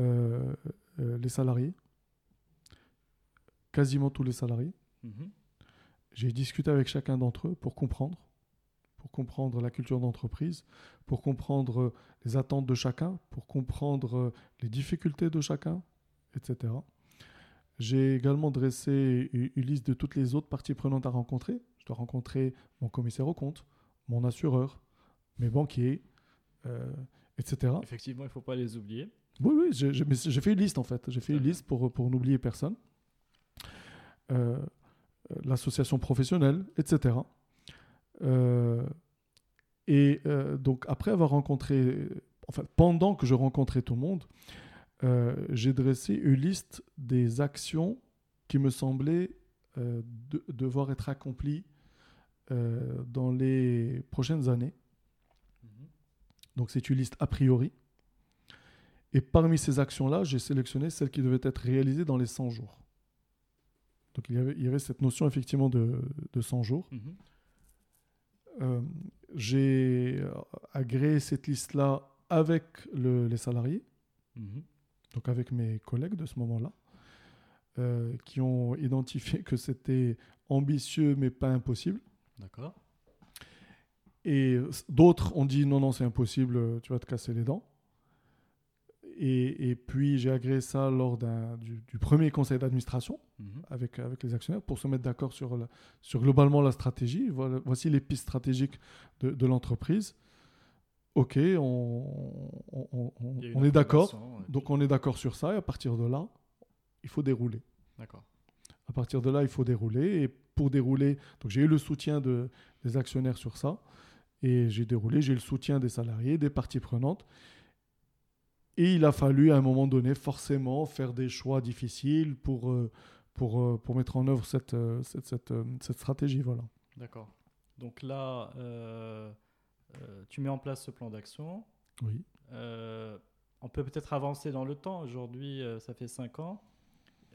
B: euh, euh, les salariés, quasiment tous les salariés.
A: Mhm.
B: J'ai discuté avec chacun d'entre eux pour comprendre, pour comprendre la culture d'entreprise, pour comprendre euh, les attentes de chacun, pour comprendre les difficultés de chacun, etc. J'ai également dressé une une liste de toutes les autres parties prenantes à rencontrer. Je dois rencontrer mon commissaire au compte, mon assureur, mes banquiers, euh, etc.
A: Effectivement, il ne faut pas les oublier.
B: Oui, oui, j'ai fait une liste en fait. J'ai fait une liste pour, pour n'oublier personne. Euh, euh, L'association professionnelle, etc. Euh, et euh, donc, après avoir rencontré, enfin, pendant que je rencontrais tout le monde, j'ai dressé une liste des actions qui me semblaient de- devoir être accomplies dans les prochaines années. Donc c'est une liste a priori. Et parmi ces actions-là, j'ai sélectionné celles qui devaient être réalisées dans les 100 jours. Donc il y avait, il y avait cette notion effectivement de, de 100 jours.
A: Mhm.
B: Euh, j'ai agréé cette liste-là avec le- les salariés,
A: Mhm.
B: donc avec mes collègues de ce moment-là, euh, qui ont identifié que c'était ambitieux mais pas impossible.
A: D'accord.
B: Et d'autres ont dit non, non, c'est impossible, euh, tu vas te casser les dents. Et, et puis j'ai agréé ça lors du, du premier conseil d'administration
A: Mhm.
B: avec, avec les actionnaires pour se mettre d'accord sur, la- sur globalement la stratégie. Voilà, voici les pistes stratégiques de, de l'entreprise. Ok, on, est d'accord. Donc on est d'accord sur ça et à partir de là, il faut dérouler.
A: D'accord.
B: À partir de là, il faut dérouler. Et pour dérouler, donc j'ai eu le soutien de, des actionnaires sur ça. Et j'ai déroulé, j'ai eu le soutien des salariés, des parties prenantes. Et il a fallu à un moment donné forcément faire des choix difficiles pour, euh, pour, euh, pour mettre en œuvre cette, euh, cette, cette, cette stratégie. Voilà.
A: D'accord. Donc là, euh, euh, tu mets en place ce plan d'action.
B: Oui.
A: Euh, on peut peut-être avancer dans le temps. Aujourd'hui, ça fait 5 ans.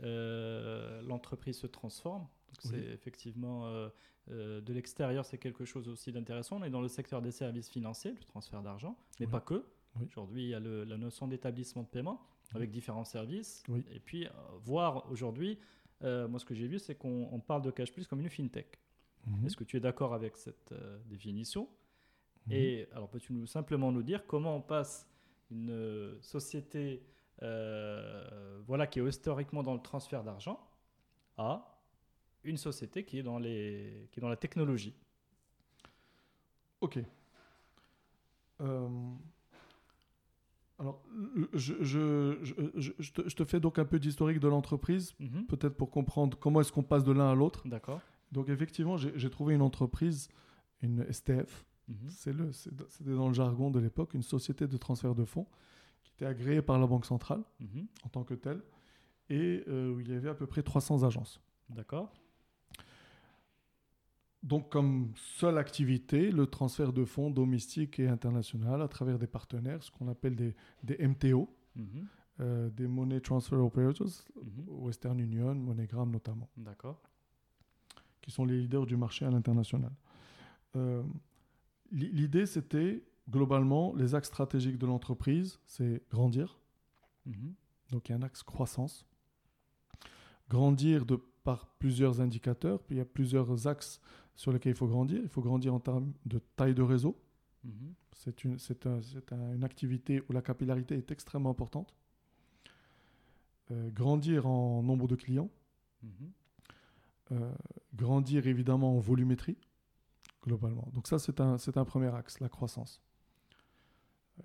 A: L'entreprise se transforme.
B: Oui.
A: C'est effectivement euh, euh, de l'extérieur, c'est quelque chose aussi d'intéressant. On est dans le secteur des services financiers, le transfert d'argent, mais
B: Oui.
A: pas que.
B: Oui.
A: Aujourd'hui, il y a le- la notion d'établissement de paiement avec différents services. Et puis, euh, voir aujourd'hui, moi, ce que j'ai vu, c'est qu'on on parle de Cash Plus comme une fintech.
B: Mhm.
A: Est-ce que tu es d'accord avec cette définition?
B: Mhm.
A: Et alors, peux-tu nous, simplement nous dire comment on passe une société voilà, qui est historiquement dans le transfert d'argent à une société qui est dans, les, qui est dans la technologie
B: Ok. Euh, alors, je, je, je, te, je te fais donc un peu d'historique de l'entreprise,
A: Mhm.
B: peut-être pour comprendre comment est-ce qu'on passe de l'un à l'autre.
A: D'accord.
B: Donc, effectivement, j'ai trouvé une entreprise, une STF,
A: Mhm.
B: c'est- c'était dans le jargon de l'époque, une société de transfert de fonds, qui était agréé par la Banque centrale
A: Mhm.
B: en tant que tel, et euh, où il y avait à peu près 300 agences.
A: D'accord.
B: Donc, comme seule activité, le transfert de fonds domestiques et international à travers des partenaires, ce qu'on appelle des, des MTO,
A: Mhm.
B: euh, des Money Transfer Operators,
A: Mhm.
B: Western Union, MoneyGram notamment,
A: D'accord.
B: qui sont les leaders du marché à l'international. Euh, l'i- L'idée, c'était globalement les axes stratégiques de l'entreprise, c'est grandir,
A: Mhm.
B: donc il y a un axe croissance. Grandir de par plusieurs indicateurs, puis il y a plusieurs axes sur lesquels il faut grandir. Il faut grandir en termes de taille de réseau.
A: Mhm.
B: C'est une, un- un- une activité où la capillarité est extrêmement importante. Euh, grandir en nombre de clients.
A: Mhm.
B: Euh, grandir évidemment en volumétrie, globalement. Donc ça, c'est un, un premier axe, la croissance.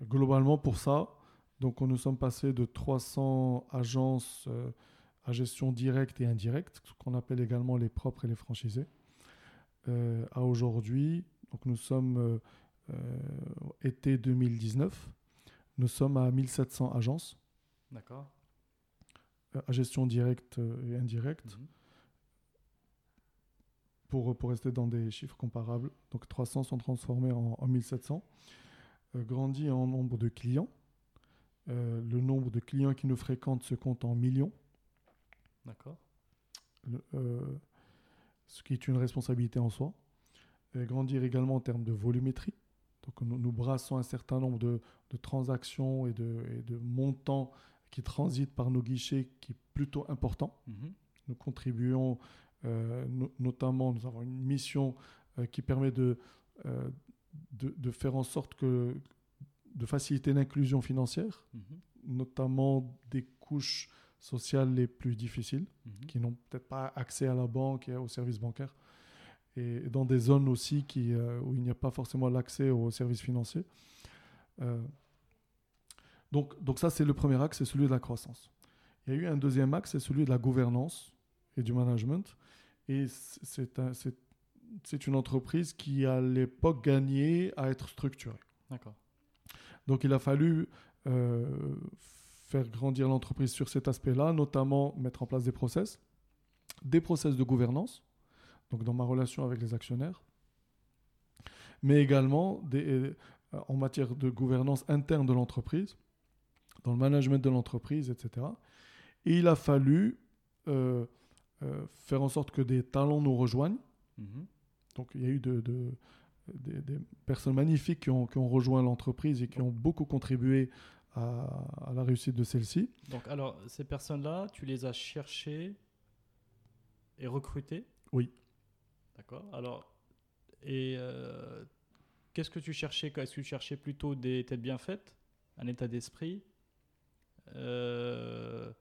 B: Euh, Globalement, pour ça, donc on nous sommes passés de 300 agences euh, à gestion directe et indirecte, ce qu'on appelle également les propres et les franchisés, euh, à aujourd'hui, donc nous sommes euh, euh, été 2019, nous sommes à 1700 agences
A: D'accord.
B: euh, à gestion directe et indirecte.
A: Mhm.
B: pour, pour rester dans des chiffres comparables. Donc 300 sont transformés en, en 1700. Euh, grandit en nombre de clients. Euh, le nombre de clients qui nous fréquentent se compte en millions,
A: D'accord.
B: euh, ce qui est une responsabilité en soi. Grandir également en termes de volumétrie. Donc nous, nous brassons un certain nombre de, de transactions et de, et de montants qui transitent par nos guichets qui est plutôt important.
A: Mhm.
B: Nous contribuons, euh, no- notamment, nous avons une mission euh, qui permet de, euh, de, de faire en sorte que, de faciliter l'inclusion financière,
A: Mhm.
B: notamment des couches sociales les plus difficiles,
A: Mhm.
B: qui n'ont peut-être pas accès à la banque et aux services bancaires, et dans des zones aussi qui, euh, où il n'y a pas forcément l'accès aux services financiers. Euh, donc, donc ça, c'est le premier axe, c'est celui de la croissance. Il y a eu un deuxième axe, c'est celui de la gouvernance et du management. Et c'est un- une entreprise qui, à l'époque, gagnait à être structurée.
A: D'accord.
B: Donc il a fallu euh, faire grandir l'entreprise sur cet aspect-là, notamment mettre en place des process, des process de gouvernance, donc dans ma relation avec les actionnaires, mais également des, euh, en matière de gouvernance interne de l'entreprise, dans le management de l'entreprise, etc. Et il a fallu euh, euh, faire en sorte que des talents nous rejoignent.
A: Mhm.
B: Donc il y a eu de, de- des, des personnes magnifiques qui ont, qui ont rejoint l'entreprise et qui ont beaucoup contribué à, à la réussite de celle-ci.
A: Donc, alors, ces personnes-là, tu les as cherchées et recrutées?
B: Oui.
A: D'accord. Alors, et euh, qu'est-ce que tu cherchais? Est-ce que tu cherchais plutôt des têtes bien faites, un état d'esprit? Euh,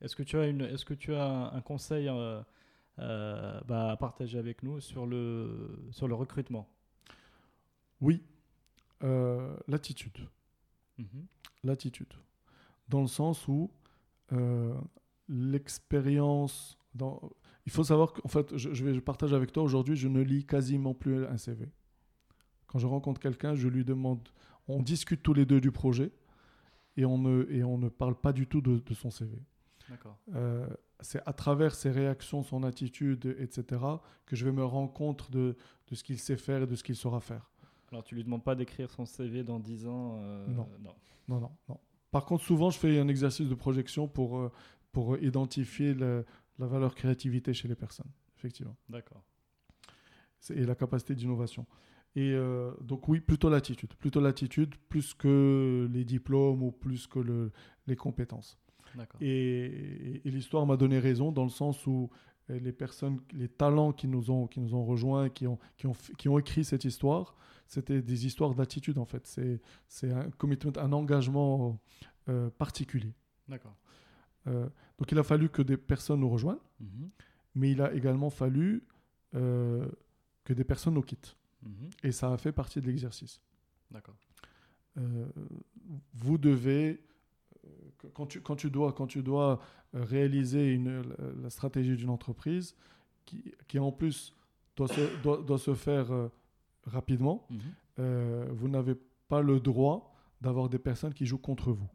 A: Est-ce que tu as, une, est-ce que tu as un, un conseil euh, bah, à partager avec nous sur le, sur le recrutement?
B: Oui, euh, l'attitude.
A: Mhm.
B: L'attitude. Dans le sens où euh, l'expérience... Dans... Il faut savoir qu'en fait, je, je vais je partage avec toi aujourd'hui, je ne lis quasiment plus un CV. Quand je rencontre quelqu'un, je lui demande... On discute tous les deux du projet et on ne, et on ne parle pas du tout de, de son CV. Euh, c'est à travers ses réactions, son attitude, etc., que je vais me rendre compte de, de ce qu'il sait faire et de ce qu'il saura faire.
A: Alors, tu lui demandes pas d'écrire son CV dans 10 ans euh,
B: Non.
A: non.
B: Non, non, non. Par contre, souvent, je fais un exercice de projection pour, euh, pour identifier le- la valeur créativité chez les personnes, effectivement,
A: D'accord.
B: Et la capacité d'innovation. Et euh, donc oui, plutôt l'attitude, plutôt l'attitude, plus que les diplômes ou plus que le- les compétences.
A: D'accord.
B: Et, et- et l'histoire m'a donné raison dans le sens où les personnes, les talents qui nous ont, qui nous ont rejoints, qui ont, qui, ont, f- qui ont écrit cette histoire, c'était des histoires d'attitude en fait. C'est, c'est un commitment, un engagement euh, particulier.
A: D'accord.
B: Euh, donc il a fallu que des personnes nous rejoignent,
A: Mhm.
B: mais il a également fallu euh, que des personnes nous quittent.
A: Mhm.
B: Et ça a fait partie de l'exercice.
A: D'accord.
B: Vous devez, quand tu, quand tu dois, quand tu dois réaliser une, la, la stratégie d'une entreprise, qui, qui en plus doit se, doit, doit se faire rapidement,
A: Mhm.
B: euh, vous n'avez pas le droit d'avoir des personnes qui jouent contre vous.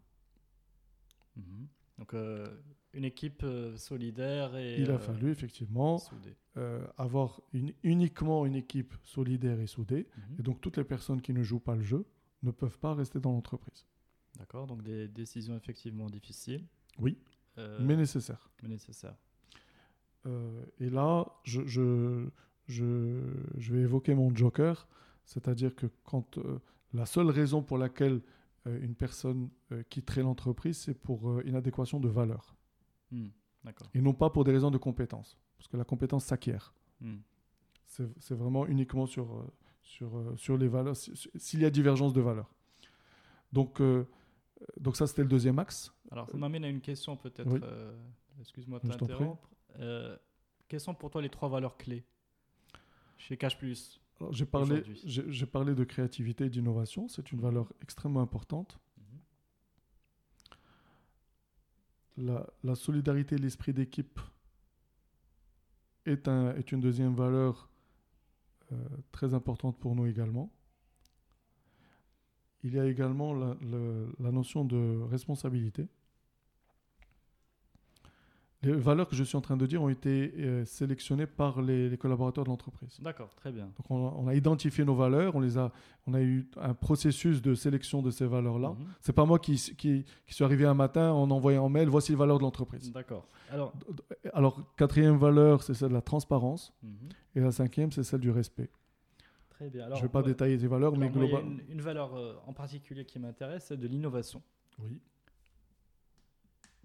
A: Mhm. Donc, euh, une équipe euh, solidaire et.
B: Il a fallu effectivement avoir une- uniquement une équipe solidaire et soudée.
A: Mhm.
B: Et donc toutes les personnes qui ne jouent pas le jeu ne peuvent pas rester dans l'entreprise.
A: D'accord, donc des décisions effectivement difficiles.
B: Oui, mais nécessaires.
A: mais nécessaires.
B: Et là, je, je, je, je vais évoquer mon joker, c'est-à-dire que quand euh, la seule raison pour laquelle euh, une personne euh, quitterait l'entreprise, c'est pour inadéquation de valeur,
A: Hmm,
B: et non pas pour des raisons de compétence, parce que la compétence s'acquiert.
A: Hmm.
B: C'est vraiment uniquement sur, sur, sur les valeurs, si- si- s'il y a divergence de valeurs. Donc, donc ça, c'était le deuxième axe.
A: Alors, ça m'amène à une question peut-être.
B: Oui.
A: Excuse-moi de t'interrompre. Quelles sont pour toi les trois valeurs clés? Chez Cash Plus
B: J'ai parlé, j'ai parlé de créativité et d'innovation, c'est une valeur extrêmement importante.
A: Mhm.
B: La, la solidarité et l'esprit d'équipe est, un, est une deuxième valeur euh, très importante pour nous également. Il y a également la, le- la notion de responsabilité. Les valeurs que je suis en train de dire ont été euh, sélectionnées par les, les collaborateurs de l'entreprise.
A: D'accord, très bien.
B: Donc on a, on a identifié nos valeurs, on, les a, on a eu un processus de sélection de ces valeurs-là.
A: Mhm.
B: C'est pas moi qui, qui, qui suis arrivé un matin en envoyant un mail, voici les valeurs de l'entreprise.
A: D'accord. Alors,
B: Alors, quatrième valeur, c'est celle de la transparence.
A: mhm.
B: Et la cinquième, c'est celle du respect.
A: très bien. Alors,
B: je ne vais pas détailler ces valeurs,
A: alors,
B: mais globalement.
A: une, une valeur euh, en particulier qui m'intéresse, c'est de l'innovation.
B: Oui.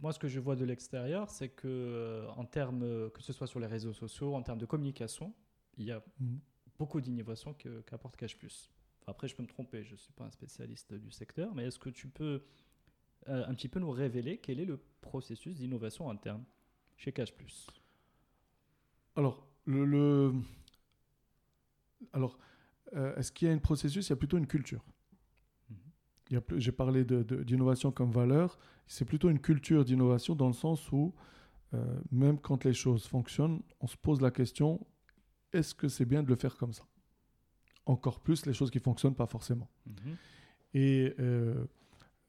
A: Moi, ce que je vois de l'extérieur, c'est que, euh, en termes, euh, que ce soit sur les réseaux sociaux, en termes de communication, il y a
B: Mhm.
A: beaucoup d'innovations qu'apporte Cash Plus. Enfin, après, je peux me tromper, je ne suis pas un spécialiste du secteur, mais est-ce que tu peux euh, un petit peu nous révéler quel est le processus d'innovation interne chez Cash Plus?
B: Alors, le, le- Alors, euh, est-ce qu'il y a un processus? Il y a plutôt une culture.
A: Mhm.
B: Il y a plus- J'ai parlé d'innovation comme valeur. C'est plutôt une culture d'innovation dans le sens où, euh, même quand les choses fonctionnent, on se pose la question est-ce que c'est bien de le faire comme ça? Encore plus les choses qui fonctionnent pas forcément.
A: Mhm.
B: Et euh,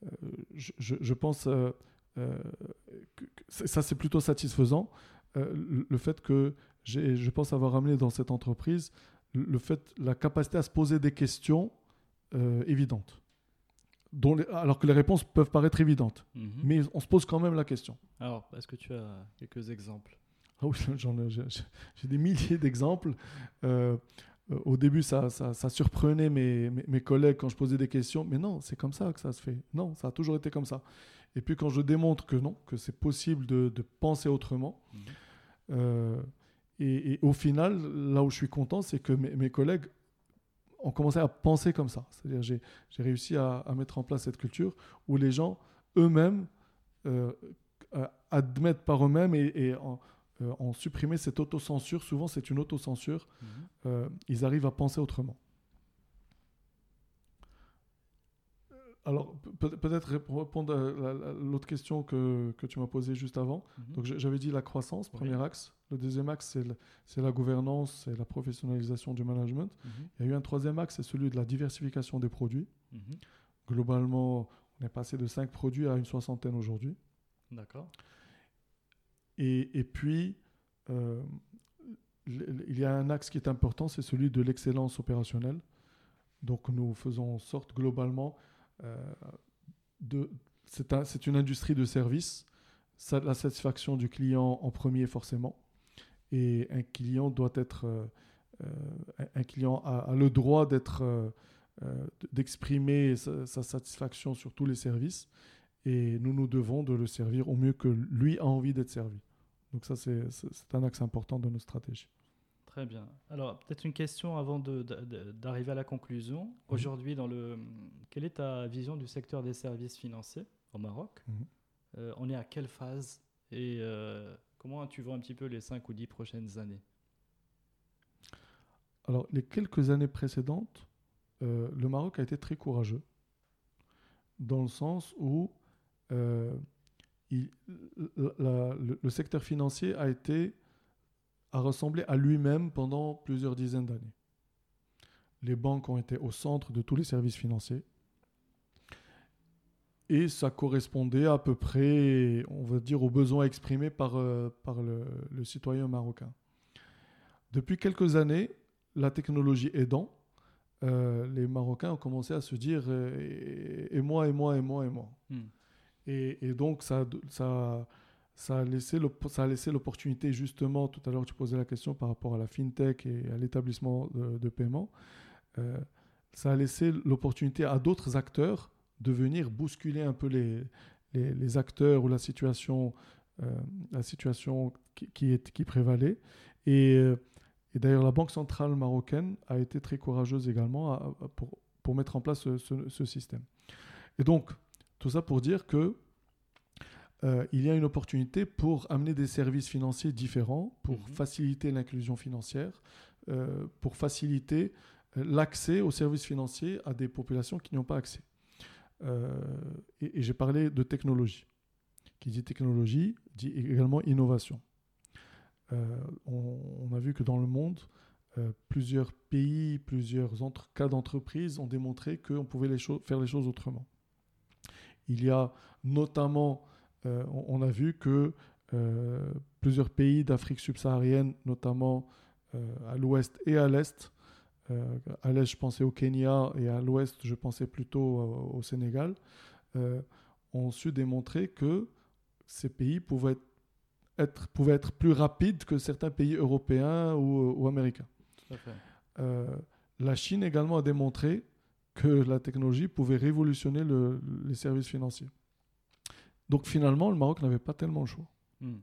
B: euh, je, pense euh, que, ça, c'est plutôt satisfaisant. Le, fait que je pense avoir amené dans cette entreprise le, fait, la capacité à se poser des questions évidentes. Dont les- alors que les réponses peuvent paraître évidentes.
A: Mhm.
B: Mais on se pose quand même la question.
A: Alors, est-ce que tu as quelques exemples?
B: Ah oui, j'ai, des milliers d'exemples. Euh, euh, au début, ça, ça, ça surprenait mes, mes, mes collègues quand je posais des questions. Mais non, c'est comme ça que ça se fait. Non, ça a toujours été comme ça. Et puis quand je démontre que non, que c'est possible de, de penser autrement,
A: Mhm.
B: euh, et, et au final, là où je suis content, c'est que mes, mes collègues ont commencé à penser comme ça. C'est-à-dire j'ai, j'ai réussi à, à mettre en place cette culture où les gens eux-mêmes euh, euh, admettent par eux-mêmes et, et en, euh, ont supprimé cette autocensure. Souvent, c'est une autocensure.
A: Mhm.
B: Euh, ils arrivent à penser autrement. Alors, peut- peut-être répondre à la- la- l'autre question que, que tu m'as posée juste avant.
A: Mhm.
B: Donc, j'avais dit la croissance,
A: Oui.
B: premier axe. Le deuxième axe, c'est la gouvernance, c'est la professionnalisation du management.
A: Mhm.
B: Il y a eu un troisième axe, c'est celui de la diversification des produits.
A: Mhm.
B: Globalement, on est passé de 5 produits à une soixantaine aujourd'hui.
A: D'accord.
B: Et, et puis, euh, il y a un axe qui est important, c'est celui de l'excellence opérationnelle. Donc, nous faisons en sorte globalement. C'est un- c'est une industrie de service. La satisfaction du client en premier, forcément. Et un client doit être. euh, euh, un- client a, le droit d'être. euh, euh, d'exprimer sa, sa satisfaction sur tous les services et nous nous devons de le servir au mieux que lui a envie d'être servi. Donc ça, c'est un axe important de nos stratégies.
A: Très bien. Alors, peut-être une question avant d'arriver à la conclusion. Aujourd'hui, dans le, quelle est ta vision du secteur des services financiers au Maroc
B: Mhm.
A: Euh, On est à quelle phase Et euh, comment tu vois un petit peu les 5 ou 10 prochaines années?
B: Alors, les quelques années précédentes, euh, le Maroc a été très courageux, dans le sens où il- la- la- le, le secteur financier a été a ressemblé à lui-même pendant plusieurs dizaines d'années. Les banques ont été au centre de tous les services financiers. et ça correspondait à peu près, on va dire, aux besoins exprimés par, euh, par le, le, citoyen marocain. Depuis quelques années, la technologie aidant, euh, les Marocains ont commencé à se dire et, moi, et moi, et moi, et moi. Hmm. Et, et, donc, ça, ça, ça a laissé l'opportunité, justement, tout à l'heure, tu posais la question par rapport à la fintech et à l'établissement de, paiement. Euh, ça a laissé l'opportunité à d'autres acteurs de venir bousculer un peu les, acteurs ou la situation, euh, la situation qui, prévalait. Et, et d'ailleurs, la Banque centrale marocaine a été très courageuse également pour, mettre en place ce, ce, système. Et donc, tout ça pour dire que euh, il y a une opportunité pour amener des services financiers différents, pour mhm. faciliter l'inclusion financière, euh, pour faciliter l'accès aux services financiers à des populations qui n'y ont pas accès. Euh, et, j'ai parlé de technologie. Qui dit technologie dit également innovation. Euh, on, a vu que dans le monde, euh, plusieurs pays, plusieurs entre cas d'entreprise ont démontré qu'on pouvait les faire les choses autrement. Il y a notamment, on, a vu que plusieurs pays d'Afrique subsaharienne, notamment à l'ouest et à l'est, euh, à l'est, je pensais au Kenya et à l'ouest, je pensais plutôt au, Sénégal, euh, ont su démontrer que ces pays pouvaient être, pouvaient être plus rapides que certains pays européens ou, américains. Euh, la Chine également a démontré que la technologie pouvait révolutionner les services financiers. Donc finalement, le Maroc n'avait pas tellement le choix. Hmm.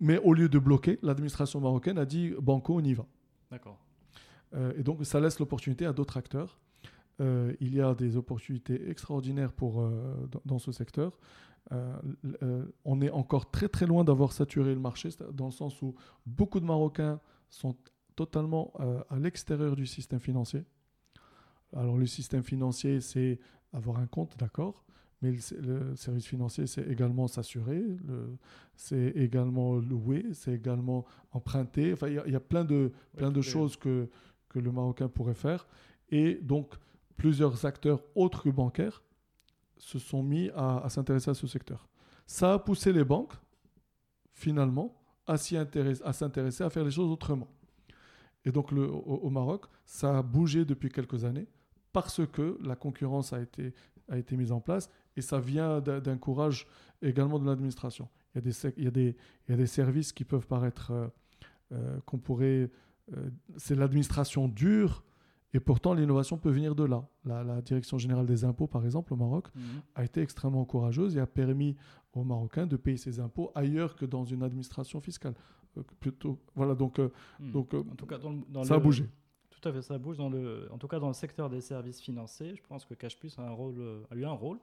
B: Mais au lieu de bloquer, l'administration marocaine a dit Banco, on y va.
A: D'accord.
B: Euh, et donc, ça laisse l'opportunité à d'autres acteurs. Euh, il y a des opportunités extraordinaires pour, euh, dans, ce secteur. on est encore très très loin d'avoir saturé le marché, dans le sens où beaucoup de Marocains sont totalement à l'extérieur du système financier. Alors le système financier, c'est avoir un compte, d'accord, mais le, service financier, c'est également s'assurer, c'est également louer, c'est également emprunter. Enfin, il y, a plein de, plein de choses que, que le Marocain pourrait faire. Et donc, plusieurs acteurs autres que bancaires se sont mis à, s'intéresser à ce secteur. Ça a poussé les banques, finalement, à s'intéresser, à, faire les choses autrement. Et donc, le, au, Maroc, ça a bougé depuis quelques années parce que la concurrence a été, a été mise en place et ça vient d'un courage également de l'administration. Il, il, il, y a des services qui peuvent paraître, euh, euh, qu'on pourrait euh, c'est l'administration dure, et pourtant l'innovation peut venir de là. La, Direction générale des impôts, par exemple, au Maroc, mhm. a été extrêmement courageuse et a permis aux Marocains de payer ses impôts ailleurs que dans une administration fiscale. Plutôt, voilà, donc, mhm. donc en tout cas, dans, ça a bougé.
A: Tout à fait, ça bouge. Dans le, en tout cas, dans le secteur des services financiers, je pense que Cash Plus a, un rôle, a eu un rôle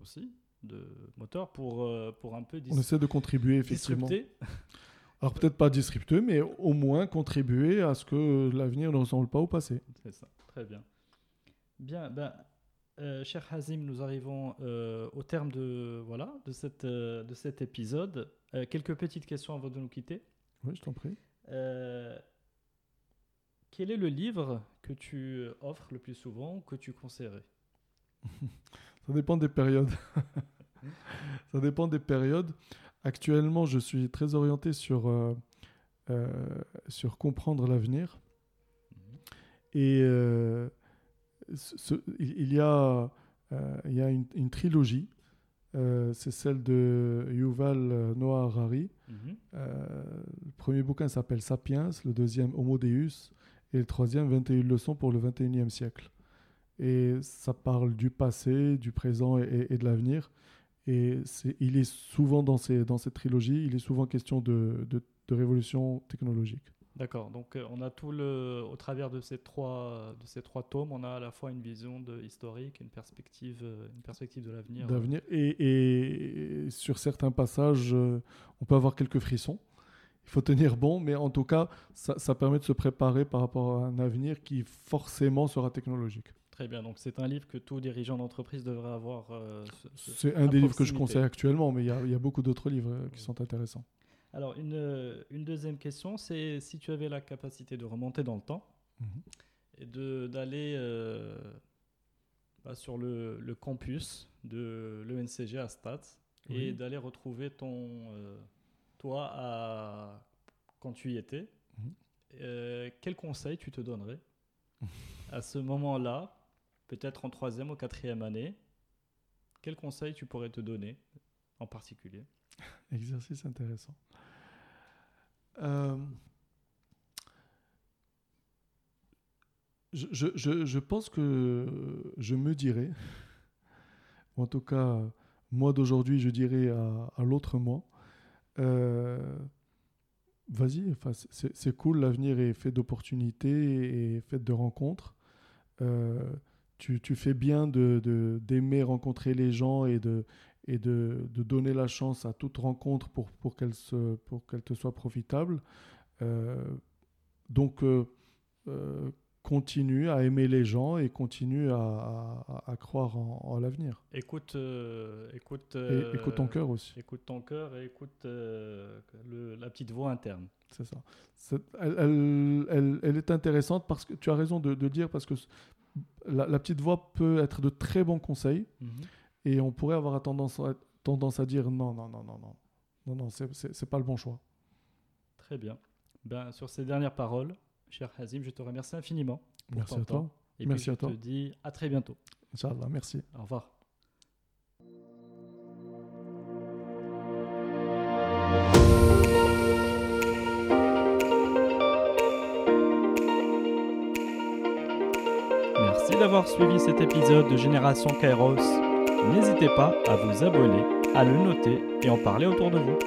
A: aussi de moteur pour, pour un peu...
B: On essaie de contribuer, effectivement. Alors peut-être pas disrupter, mais au moins contribuer à ce que l'avenir ne ressemble pas au passé.
A: C'est ça, très bien. Bien, ben, euh, cher Hazim, nous arrivons euh, au terme de, voilà, de, cette, euh, de cet épisode. quelques petites questions avant de nous quitter.
B: Oui, je t'en prie.
A: Quel est le livre que tu offres le plus souvent, que tu conseillerais
B: Ça dépend des périodes. Ça dépend des périodes. Actuellement, je suis très orienté sur, euh, euh, sur comprendre l'avenir. Mhm. Et euh, il y a, il y a une, trilogie. c'est celle de Yuval Noah Harari. Mhm. le premier bouquin s'appelle Sapiens, le deuxième Homo Deus, et le troisième 21 leçons pour le 21e siècle. Et ça parle du passé, du présent et de l'avenir. Et il est souvent dans, ces, dans cette trilogie, il est souvent question de, de, révolution technologique.
A: D'accord, donc euh, on a tout le, au travers de ces, trois, de ces trois tomes, on a à la fois une vision de, historique, une perspective, euh, une perspective de l'avenir.
B: D'avenir, et, et, sur certains passages, euh, on peut avoir quelques frissons. Il faut tenir bon, mais en tout cas, ça, ça permet de se préparer par rapport à un avenir qui forcément sera technologique.
A: Très bien, donc c'est un livre que tout dirigeant d'entreprise devrait avoir. Euh,
B: c'est un des livres que je conseille actuellement, mais il y, a beaucoup d'autres livres euh, qui sont intéressants.
A: Alors, une, euh, une deuxième question, c'est si tu avais la capacité de remonter dans le temps mhm. et d'aller bah, sur le, le campus de l'ENCG à Stats et d'aller retrouver ton euh, toi à, quand tu y étais.
B: Mhm.
A: Euh, quel conseil tu te donnerais à ce moment-là, peut-être en troisième ou quatrième année Quel conseil tu pourrais te donner en particulier?
B: Exercice intéressant. Euh, je, je- je- je pense que je me dirais, ou en tout cas, moi d'aujourd'hui, je dirais à, à l'autre moi, euh, vas-y, enfin, c'est cool, l'avenir est fait d'opportunités et fait de rencontres. Euh, tu, tu fais bien de- de- d'aimer rencontrer les gens et de, et de, de donner la chance à toute rencontre pour, pour qu'elle qu'elle te soit profitable. Euh, donc, euh, continue à aimer les gens et continue à, à- à croire en, en l'avenir.
A: Écoute, euh, écoute,
B: Et
A: euh,
B: écoute ton cœur aussi,
A: Écoute ton cœur et écoute euh, le- la petite voix interne.
B: c'est ça. Elle, elle- elle- elle est intéressante parce que tu as raison de, de le dire parce que la, la petite voix peut être de très bons conseils et on pourrait avoir tendance à, tendance à dire non, non, non, non, non, non, non, c'est- c'est c'est pas le bon choix.
A: Très bien. Ben, sur ces dernières paroles, cher Hazim, je te remercie infiniment. pour
B: Merci
A: ton
B: à toi.
A: temps. Et
B: Merci
A: puis,
B: à toi.
A: Je te dis à très bientôt.
B: Inch'Allah, merci.
A: Au revoir. Merci d'avoir suivi cet épisode de Génération Kairos. N'hésitez pas à vous abonner, à le noter et en parler autour de vous.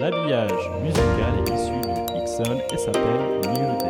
A: L'habillage musical est issu de Ixon et s'appelle. Ciao